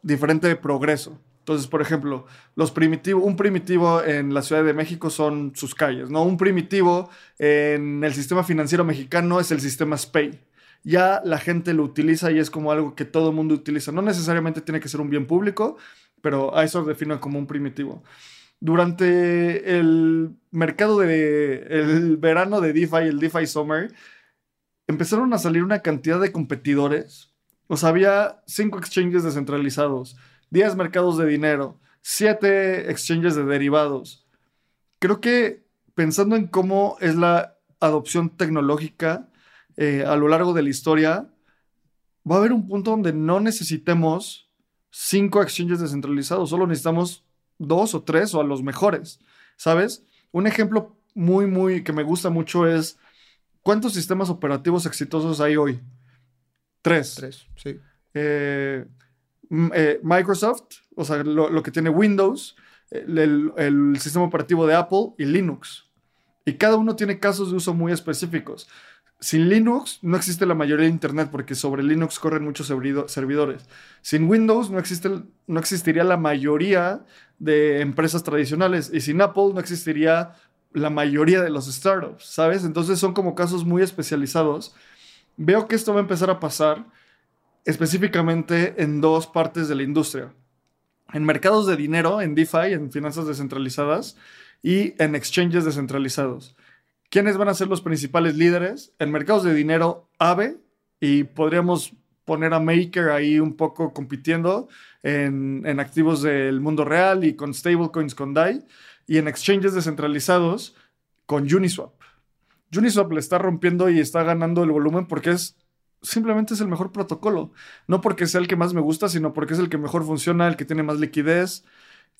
diferente progreso. Entonces, por ejemplo, los primitivos, un primitivo en la Ciudad de México son sus calles, ¿no? Un primitivo en el sistema financiero mexicano es el sistema SPAY. Ya la gente lo utiliza y es como algo que todo el mundo utiliza. No necesariamente tiene que ser un bien público, pero a eso defino como un primitivo. Durante el mercado de el verano de DeFi, el DeFi Summer, empezaron a salir una cantidad de competidores. O sea, había cinco exchanges descentralizados 10 mercados de dinero, 7 exchanges de derivados. Creo que pensando en cómo es la adopción tecnológica eh, a lo largo de la historia, va a haber un punto donde no necesitemos 5 exchanges descentralizados, solo necesitamos 2 o 3 o a los mejores, ¿sabes? Un ejemplo muy, muy que me gusta mucho es ¿cuántos sistemas operativos exitosos hay hoy? Tres. Tres, sí. Eh, eh, Microsoft, o sea, lo, que tiene Windows, el, sistema operativo de Apple y Linux. Y cada uno tiene casos de uso muy específicos. Sin Linux no existe la mayoría de Internet porque sobre Linux corren muchos servidores. Sin Windows no existiría la mayoría de empresas tradicionales y sin Apple no existiría la mayoría de los startups, ¿sabes? Entonces son como casos muy especializados. Veo que esto va a empezar a pasar específicamente en dos partes de la industria. En mercados de dinero, en DeFi, en finanzas descentralizadas, y en exchanges descentralizados. ¿Quiénes van a ser los principales líderes? En mercados de dinero, AVE, y podríamos poner a Maker ahí un poco compitiendo en, en activos del mundo real y con stablecoins con DAI, y en exchanges descentralizados con Uniswap. Uniswap le está rompiendo y está ganando el volumen porque es simplemente es el mejor protocolo. No porque sea el que más me gusta, sino porque es el que mejor funciona, el que tiene más liquidez.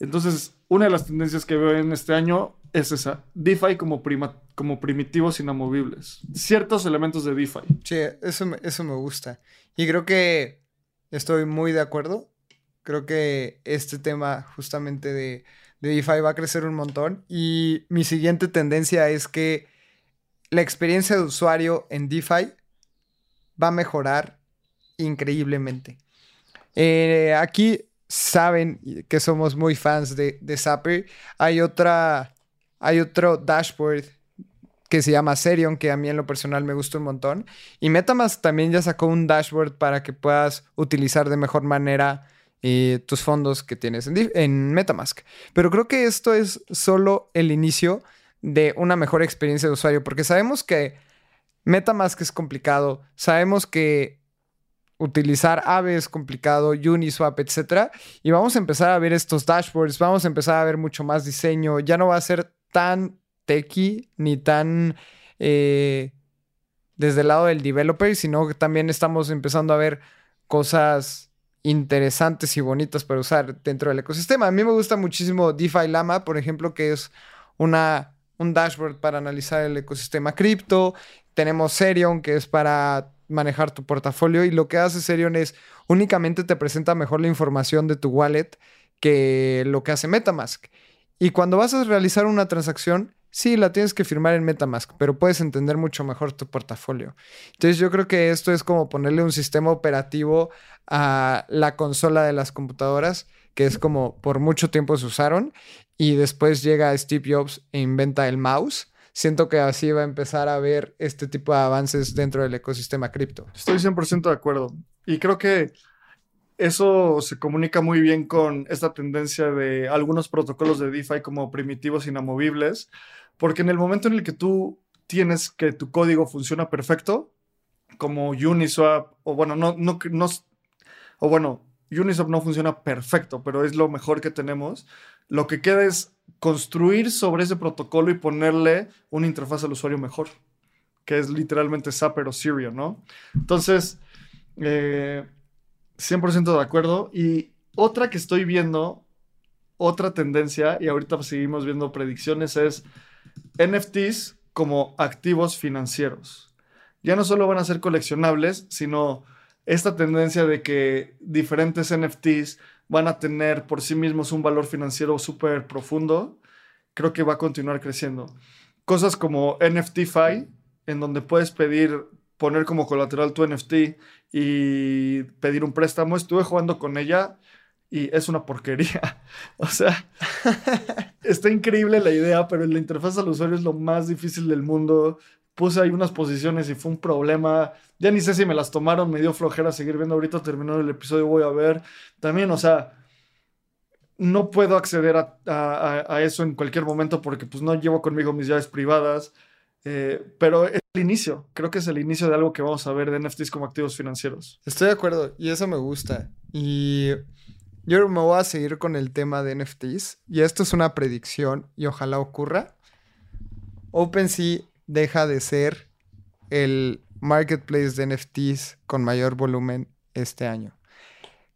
Entonces, una de las tendencias que veo en este año es esa. DeFi como, prima, como primitivos inamovibles. Ciertos elementos de DeFi. Sí, eso, eso me gusta. Y creo que estoy muy de acuerdo. Creo que este tema justamente de, de DeFi va a crecer un montón. Y mi siguiente tendencia es que la experiencia de usuario en DeFi va a mejorar increíblemente. Eh, aquí saben que somos muy fans de, de. Hay otra, hay otro dashboard que se llama Serion, que a mí en lo personal me gusta un montón. Y Metamask también ya sacó un dashboard para que puedas utilizar de mejor manera eh, tus fondos que tienes en, en, Metamask. Pero creo que esto es solo el inicio de una mejor experiencia de usuario, porque sabemos que MetaMask es complicado. Sabemos que utilizar Aave es complicado, Uniswap, etc. Y vamos a empezar a ver estos dashboards, vamos a empezar a ver mucho más diseño. Ya no va a ser tan techy ni tan eh, desde el lado del developer, sino que también estamos empezando a ver cosas interesantes y bonitas para usar dentro del ecosistema. A mí me gusta muchísimo DeFi Lama, por ejemplo, que es una, un dashboard para analizar el ecosistema cripto. Tenemos Serion, que es para manejar tu portafolio. Y lo que hace Serion es únicamente te presenta mejor la información de tu wallet que lo que hace Metamask. Y cuando vas a realizar una transacción, Sí, la tienes que firmar en Metamask, pero puedes entender mucho mejor tu portafolio. Entonces yo creo que esto es como ponerle un sistema operativo a la consola de las computadoras, que es como por mucho tiempo se usaron, y después llega Steve Jobs e inventa el mouse. Siento que así va a empezar a ver este tipo de avances dentro del ecosistema cripto. Estoy 100% de acuerdo. Y creo que eso se comunica muy bien con esta tendencia de algunos protocolos de DeFi como primitivos inamovibles, porque en el momento en el que tú tienes que tu código funciona perfecto, como Uniswap, o bueno, no, no, no, o bueno, Uniswap no funciona perfecto, pero es lo mejor que tenemos. Lo que queda es construir sobre ese protocolo y ponerle una interfaz al usuario mejor, que es literalmente Zapper o Syria, ¿no? Entonces, eh, 100% de acuerdo. Y otra que estoy viendo, otra tendencia, y ahorita seguimos viendo predicciones, es NFTs como activos financieros. Ya no solo van a ser coleccionables, sino esta tendencia de que diferentes NFTs van a tener por sí mismos un valor financiero súper profundo, creo que va a continuar creciendo. Cosas como NFTFi, en donde puedes pedir, poner como colateral tu NFT y pedir un préstamo. Estuve jugando con ella y es una porquería. [LAUGHS] O sea, [LAUGHS] está increíble la idea, pero la interfaz al usuario es lo más difícil del mundo. Puse ahí unas posiciones y fue un problema. Ya ni sé si me las tomaron, me dio flojera seguir viendo. Ahorita terminó el episodio, voy a ver. También, o sea, no puedo acceder a, eso en cualquier momento porque pues no llevo conmigo mis llaves privadas. Eh, pero es el inicio, creo que es el inicio de algo que vamos a ver de NFTs como activos financieros. Estoy de acuerdo y eso me gusta. Y yo me voy a seguir con el tema de NFTs y esto es una predicción y ojalá ocurra. OpenSea deja de ser el marketplace de NFTs con mayor volumen este año.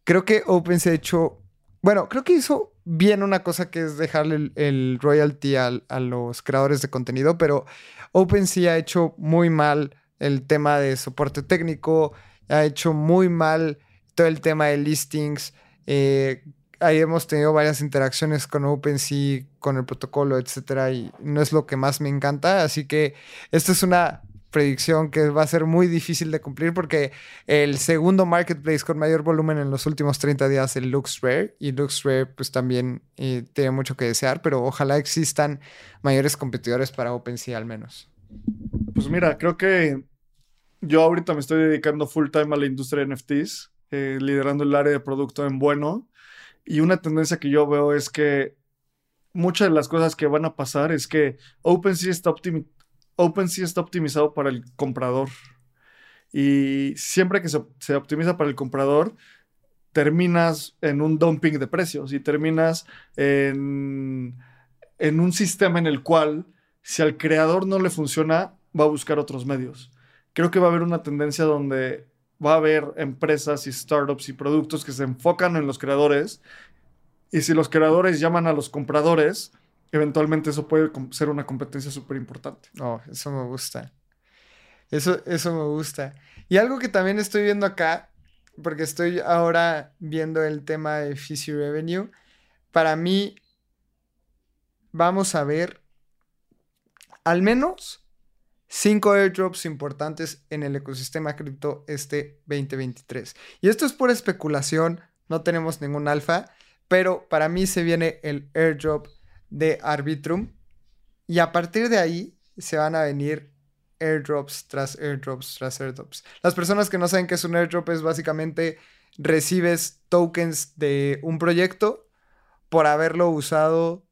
Creo que OpenSea ha hecho, bueno, creo que hizo bien una cosa que es dejarle el, royalty a los creadores de contenido, pero OpenSea ha hecho muy mal el tema de soporte técnico, ha hecho muy mal todo el tema de listings. Eh, ahí hemos tenido varias interacciones con OpenSea, con el protocolo, etcétera, y no es lo que más me encanta. Así que esta es una predicción que va a ser muy difícil de cumplir porque el segundo marketplace con mayor volumen en los últimos 30 días es LuxRare y LuxRare pues también tiene mucho que desear, pero ojalá existan mayores competidores para OpenSea al menos. Pues mira, creo que yo ahorita me estoy dedicando full time a la industria de NFTs, eh, liderando el área de producto en bueno y una tendencia que yo veo es que muchas de las cosas que van a pasar es que OpenSea está optimizado OpenSea está optimizado para el comprador. Y siempre que se, optimiza para el comprador, terminas en un dumping de precios y terminas en, en un sistema en el cual si al creador no le funciona, va a buscar otros medios. Creo que va a haber una tendencia donde va a haber empresas y startups y productos que se enfocan en los creadores y si los creadores llaman a los compradores, eventualmente eso puede ser una competencia súper importante. Oh, eso me gusta. Eso, eso me gusta. Y algo que también estoy viendo acá, porque estoy ahora viendo el tema de Fizzy Revenue, para mí vamos a ver al menos cinco airdrops importantes en el ecosistema cripto este 2023. Y esto es por especulación, no tenemos ningún alfa, pero para mí se viene el airdrop de Arbitrum. Y a partir de ahí se van a venir airdrops tras airdrops tras airdrops. Las personas que no saben qué es un airdrop es básicamente recibes tokens de un proyecto por haberlo usado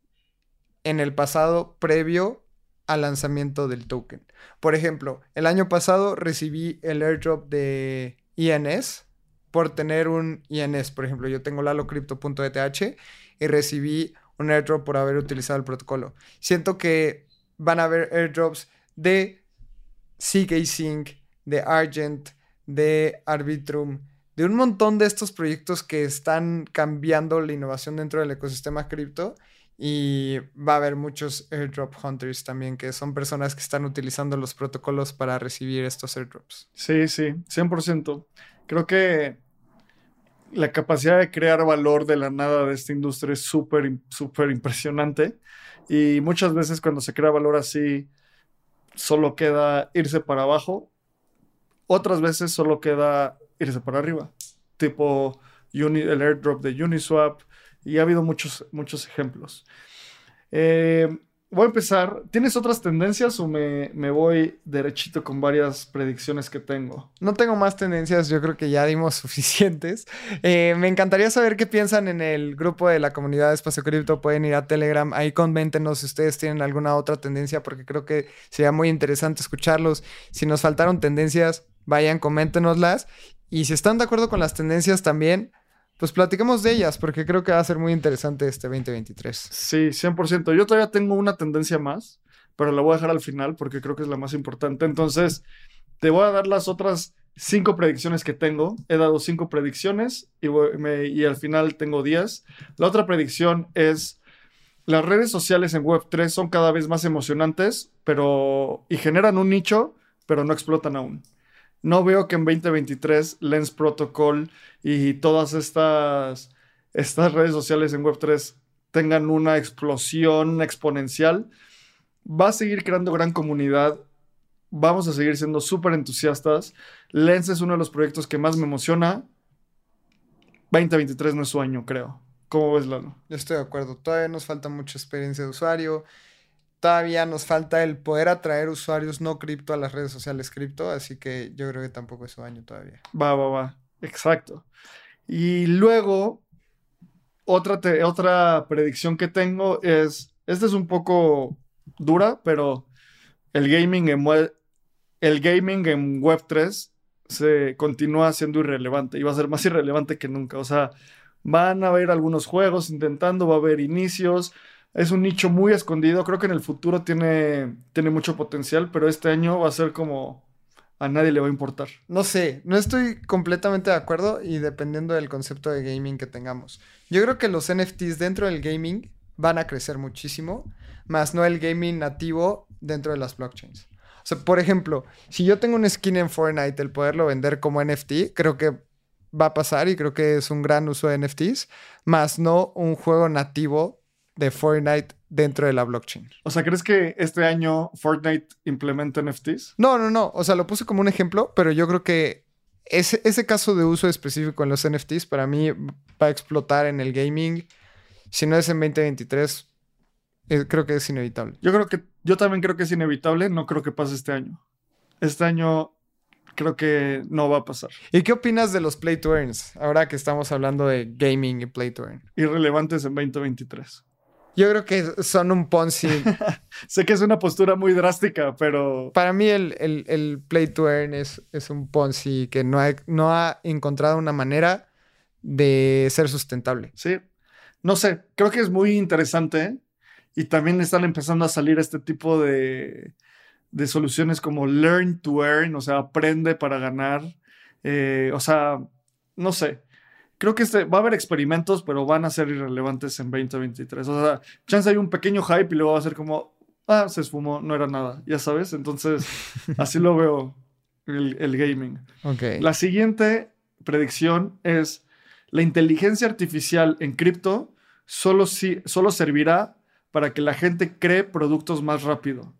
en el pasado previo al lanzamiento del token. Por ejemplo, el año pasado recibí el airdrop de INS por tener un INS. Por ejemplo, yo tengo lalocrypto.eth y recibí un airdrop por haber utilizado el protocolo. Siento que van a haber airdrops de CK de Argent, de Arbitrum, de un montón de estos proyectos que están cambiando la innovación dentro del ecosistema cripto. Y va a haber muchos airdrop hunters también, que son personas que están utilizando los protocolos para recibir estos airdrops. Sí, sí, 100%. Creo que la capacidad de crear valor de la nada de esta industria es súper, súper impresionante. Y muchas veces cuando se crea valor así, solo queda irse para abajo. Otras veces solo queda irse para arriba. Tipo el airdrop de Uniswap. Y ha habido muchos, muchos ejemplos. Eh, voy a empezar. ¿Tienes otras tendencias o me, voy derechito con varias predicciones que tengo? No tengo más tendencias, yo creo que ya dimos [LAUGHS] suficientes. Eh, me encantaría saber qué piensan en el grupo de la comunidad de Espacio Cripto. Pueden ir a Telegram, ahí coméntenos si ustedes tienen alguna otra tendencia, porque creo que sería muy interesante escucharlos. Si nos faltaron tendencias, vayan, coméntenoslas. Y si están de acuerdo con las tendencias también, pues platiquemos de ellas, porque creo que va a ser muy interesante este 2023. Sí, 100%. Yo todavía tengo una tendencia más, pero la voy a dejar al final porque creo que es la más importante. Entonces, te voy a dar las otras cinco predicciones que tengo. He dado cinco predicciones y, al final tengo 10. La otra predicción es, las redes sociales en Web3 son cada vez más emocionantes, pero y generan un nicho, pero no explotan aún. No veo que en 2023 Lens Protocol y todas estas, estas redes sociales en Web3 tengan una explosión exponencial. Va a seguir creando gran comunidad. Vamos a seguir siendo súper entusiastas. Lens es uno de los proyectos que más me emociona. 2023 no es su año, creo. ¿Cómo ves, Lalo? Yo estoy de acuerdo. Todavía nos falta mucha experiencia de usuario todavía nos falta el poder atraer usuarios no cripto a las redes sociales cripto, así que yo creo que tampoco es su año todavía. Va, va, va. Exacto. Y luego, otra, otra predicción que tengo es, esta es un poco dura, pero el gaming en, el gaming en Web3 se continúa siendo irrelevante y va a ser más irrelevante que nunca. O sea, van a haber algunos juegos intentando, va a haber inicios, es un nicho muy escondido. Creo que en el futuro tiene, tiene mucho potencial, pero este año va a ser como a nadie le va a importar. No sé, no estoy completamente de acuerdo y dependiendo del concepto de gaming que tengamos. Yo creo que los NFTs dentro del gaming van a crecer muchísimo, más no el gaming nativo dentro de las blockchains. O sea, por ejemplo, si yo tengo un skin en Fortnite, el poderlo vender como NFT, creo que va a pasar y creo que es un gran uso de NFTs, más no un juego nativo de Fortnite dentro de la blockchain. O sea, ¿crees que este año Fortnite implementa NFTs? No, no, no. O sea, lo puse como un ejemplo, pero yo creo que ese, ese caso de uso específico en los NFTs para mí va a explotar en el gaming. Si no es en 2023, eh, creo que es inevitable. Yo creo que, yo también creo que es inevitable. No creo que pase este año. Este año creo que no va a pasar. ¿Y qué opinas de los Play to Earns? Ahora que estamos hablando de gaming y Play to Earn. Irrelevantes en 2023. Yo creo que son un Ponzi. [LAUGHS] sé que es una postura muy drástica, pero... Para mí el, el, play to earn es, es, un Ponzi que no ha, no ha encontrado una manera de ser sustentable. Sí. No sé, creo que es muy interesante y también están empezando a salir este tipo de, de soluciones como learn to earn, o sea, aprende para ganar. Eh, o sea, no sé creo que este, va a haber experimentos, pero van a ser irrelevantes en 2023. O sea, chance hay un pequeño hype y luego va a ser como, ah, se esfumó, no era nada, ya sabes. Entonces, [LAUGHS] así lo veo el, gaming. Okay. La siguiente predicción es, la inteligencia artificial en cripto solo, si, solo servirá para que la gente cree productos más rápido.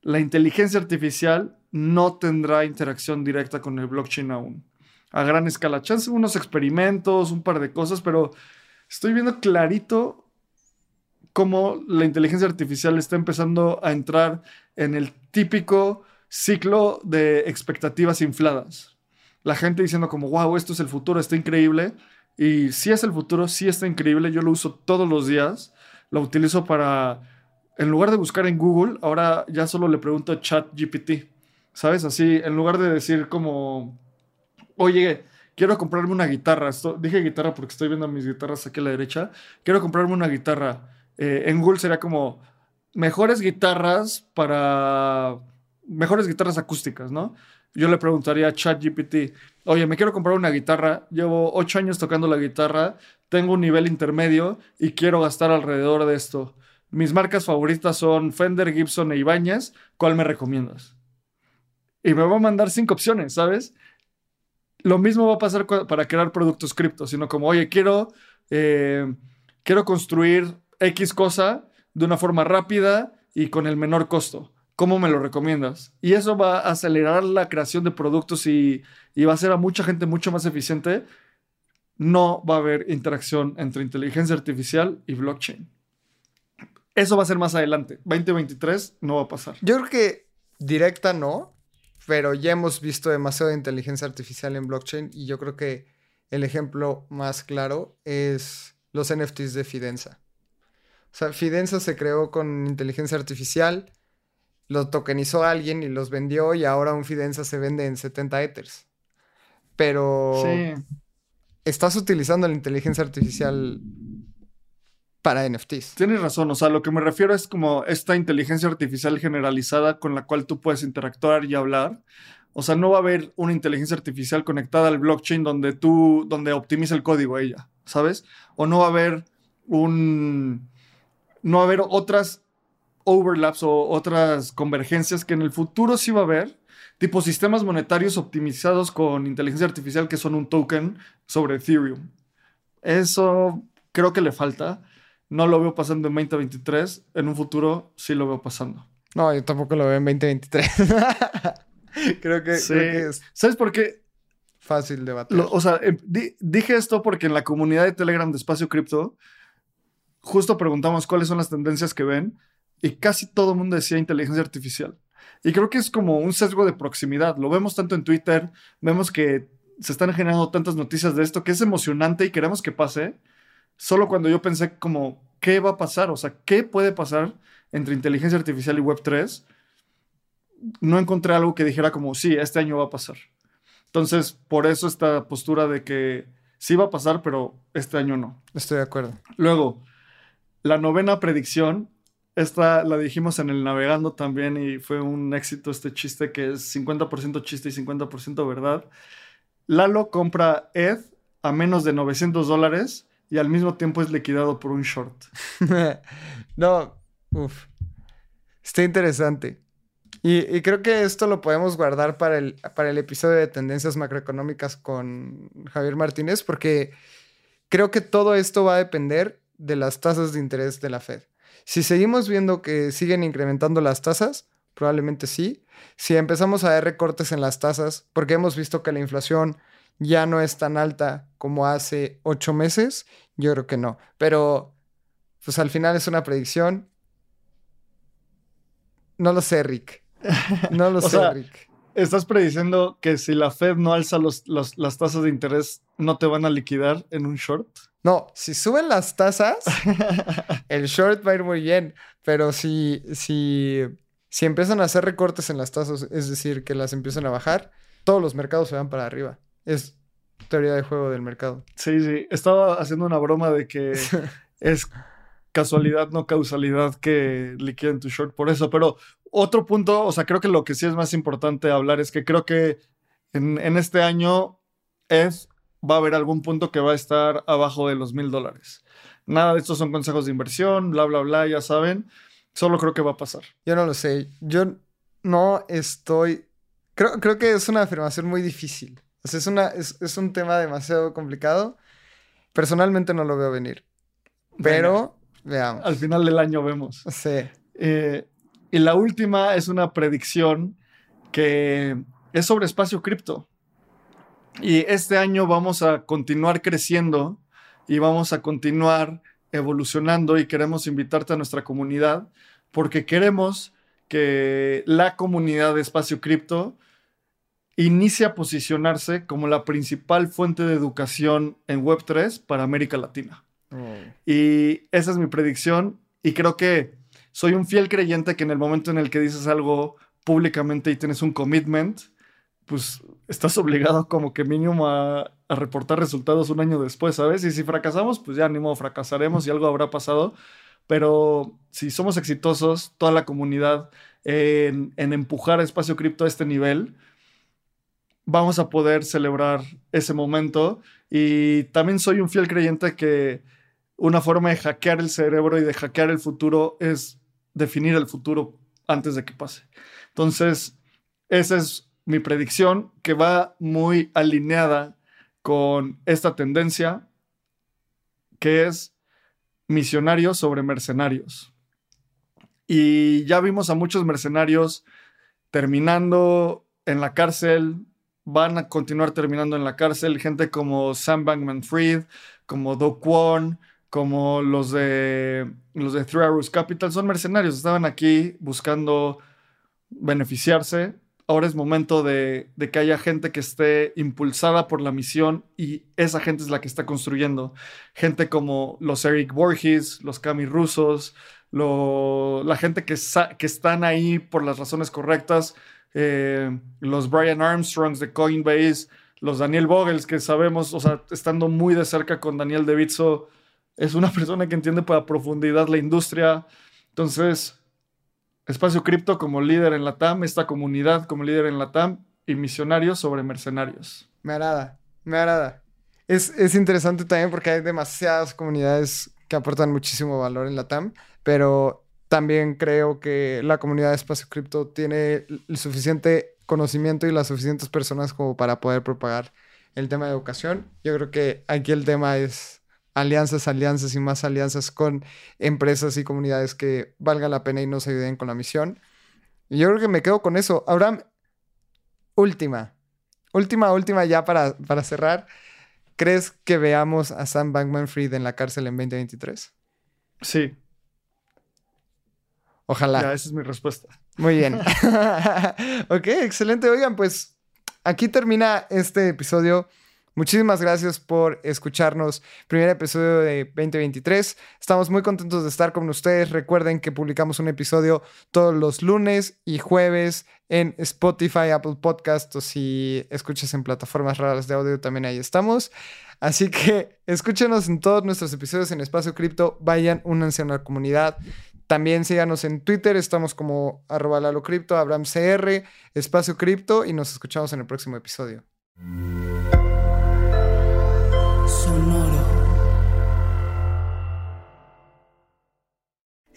La inteligencia artificial no tendrá interacción directa con el blockchain aún a gran escala. Chance unos experimentos, un par de cosas, pero estoy viendo clarito cómo la inteligencia artificial está empezando a entrar en el típico ciclo de expectativas infladas. La gente diciendo como, wow, esto es el futuro, está increíble. Y si es el futuro, sí está increíble. Yo lo uso todos los días. Lo utilizo para, en lugar de buscar en Google, ahora ya solo le pregunto a ChatGPT. ¿Sabes? Así, en lugar de decir como, oye, quiero comprarme una guitarra. dije guitarra porque estoy viendo mis guitarras aquí a la derecha. Quiero comprarme una guitarra. Eh, en Google sería como mejores guitarras para mejores guitarras acústicas, ¿no? Yo le preguntaría a ChatGPT, oye, me quiero comprar una guitarra, llevo ocho años tocando la guitarra, tengo un nivel intermedio y quiero gastar alrededor de esto. Mis marcas favoritas son Fender, Gibson e Ibáñez. ¿Cuál me recomiendas? Y me va a mandar cinco opciones, ¿sabes? Lo mismo va a pasar para crear productos cripto, sino como, oye, quiero, eh, quiero construir X cosa de una forma rápida y con el menor costo. ¿Cómo me lo recomiendas? Y eso va a acelerar la creación de productos y, y va a hacer a mucha gente mucho más eficiente. No va a haber interacción entre inteligencia artificial y blockchain. Eso va a ser más adelante. 2023 no va a pasar. Yo creo que directa no, pero ya hemos visto demasiada inteligencia artificial en blockchain y yo creo que el ejemplo más claro es los NFTs de Fidenza. O sea, Fidenza se creó con inteligencia artificial, lo tokenizó alguien y los vendió y ahora un Fidenza se vende en 70 Ethers. Pero Sí. estás utilizando la inteligencia artificial para NFTs. Tienes razón, o sea, lo que me refiero es como esta inteligencia artificial generalizada con la cual tú puedes interactuar y hablar. O sea, no va a haber una inteligencia artificial conectada al blockchain donde tú, donde optimiza el código ella, ¿sabes? O no va a haber un, no va a haber otras overlaps o otras convergencias que en el futuro sí va a haber, tipo sistemas monetarios optimizados con inteligencia artificial que son un token sobre Ethereum. Eso creo que le falta. No lo veo pasando en 2023. En un futuro sí lo veo pasando. No, yo tampoco lo veo en 2023. [LAUGHS] creo, que, Sí. creo que es ¿Sabes por qué? fácil debatir. Lo- o sea, em, di- dije esto porque en la comunidad de Telegram de Espacio Cripto, justo preguntamos cuáles son las tendencias que ven y casi todo el mundo decía inteligencia artificial. Y creo que es como un sesgo de proximidad. Lo vemos tanto en Twitter, vemos que se están generando tantas noticias de esto que es emocionante y queremos que pase. Solo cuando yo pensé como, ¿qué va a pasar? O sea, ¿qué puede pasar entre inteligencia artificial y Web3? No encontré algo que dijera como, sí, este año va a pasar. Entonces, por eso esta postura de que sí va a pasar, pero este año no. Estoy de acuerdo. Luego, la novena predicción, esta la dijimos en el navegando también y fue un éxito este chiste que es 50% chiste y 50% verdad. Lalo compra ETH a menos de 900 dólares y al mismo tiempo es liquidado por un short. [LAUGHS] no, uff. Está interesante. Y, y creo que esto lo podemos guardar para el, para el episodio de tendencias macroeconómicas con Javier Martínez, porque creo que todo esto va a depender de las tasas de interés de la Fed. Si seguimos viendo que siguen incrementando las tasas, probablemente sí. Si empezamos a ver recortes en las tasas, porque hemos visto que la inflación ya no es tan alta como hace ocho meses, yo creo que no. Pero, pues al final es una predicción. No lo sé, Rick. No lo [LAUGHS] sé, sea, Rick. ¿Estás prediciendo que si la Fed no alza los- los- las tasas de interés, no te van a liquidar en un short? No, si suben las tasas, [LAUGHS] el short va a ir muy bien. Pero si, si, si empiezan a hacer recortes en las tasas, es decir, que las empiezan a bajar, todos los mercados se van para arriba. Es teoría de juego del mercado. Sí, sí. Estaba haciendo una broma de que [LAUGHS] es casualidad, no causalidad que liquiden tu short por eso. Pero otro punto, o sea, creo que lo que sí es más importante hablar es que creo que en, en este año es, va a haber algún punto que va a estar abajo de los mil dólares. Nada de estos son consejos de inversión, bla, bla, bla, ya saben. Solo creo que va a pasar. Yo no lo sé. Yo no estoy. Creo, creo que es una afirmación muy difícil. O sea, es, una, es, es un tema demasiado complicado. Personalmente no lo veo venir. Pero, veamos. Al final del año vemos. Sí. Eh, y la última es una predicción que es sobre espacio cripto. Y este año vamos a continuar creciendo y vamos a continuar evolucionando y queremos invitarte a nuestra comunidad porque queremos que la comunidad de espacio cripto inicie a posicionarse como la principal fuente de educación en Web3 para América Latina. Y esa es mi predicción y creo que soy un fiel creyente que en el momento en el que dices algo públicamente y tienes un commitment, pues estás obligado como que mínimo a, a reportar resultados un año después, ¿sabes? Y si fracasamos, pues ya ni modo, fracasaremos y algo habrá pasado. Pero si somos exitosos, toda la comunidad, en, en empujar a Espacio Cripto a este nivel, vamos a poder celebrar ese momento. Y también soy un fiel creyente que una forma de hackear el cerebro y de hackear el futuro es definir el futuro antes de que pase. Entonces, esa es mi predicción, que va muy alineada con esta tendencia, que es misionarios sobre mercenarios. Y ya vimos a muchos mercenarios terminando en la cárcel, van a continuar terminando en la cárcel, gente como Sam Bankman Fried, como Do Kwon, como los de los de Three Arrows Capital, son mercenarios, estaban aquí buscando beneficiarse. Ahora es momento de, de, que haya gente que esté impulsada por la misión y esa gente es la que está construyendo. Gente como los Eric Borges, los Cami Rusos, lo, la gente que, que están ahí por las razones correctas, eh, los Brian Armstrongs de Coinbase, los Daniel Vogels, que sabemos, o sea, estando muy de cerca con Daniel DeVitzo, es una [LAUGHS] persona que entiende por profundidad la industria. Entonces, Espacio Cripto como líder en la TAM, esta comunidad como líder en la TAM y misionarios sobre mercenarios. Me agrada, me agrada. Es, es interesante también porque hay demasiadas comunidades que aportan muchísimo valor en la TAM, pero también creo que la comunidad de Espacio Cripto tiene el suficiente conocimiento y las suficientes personas como para poder propagar el tema de educación. Yo creo que aquí el tema es alianzas, alianzas y más alianzas con empresas y comunidades que valga la pena y nos ayuden con la misión. Yo creo que me quedo con eso. Abraham, última, última, última ya para, para cerrar. ¿Crees que veamos a Sam Bankman Fried en la cárcel en 2023? Sí. Ojalá. Ya, esa es mi respuesta. Muy bien. [LAUGHS] [LAUGHS] ok, excelente. Oigan, pues aquí termina este episodio. Muchísimas gracias por escucharnos. Primer episodio de 2023. Estamos muy contentos de estar con ustedes. Recuerden que publicamos un episodio todos los lunes y jueves en Spotify, Apple Podcast o si escuchas en plataformas raras de audio también ahí estamos. Así que [LAUGHS] escúchenos en todos nuestros episodios en Espacio Cripto. Vayan, únanse a la comunidad. También síganos en Twitter, estamos como arroba Lalo Cripto, Abraham CR, Espacio Cripto y nos escuchamos en el próximo episodio.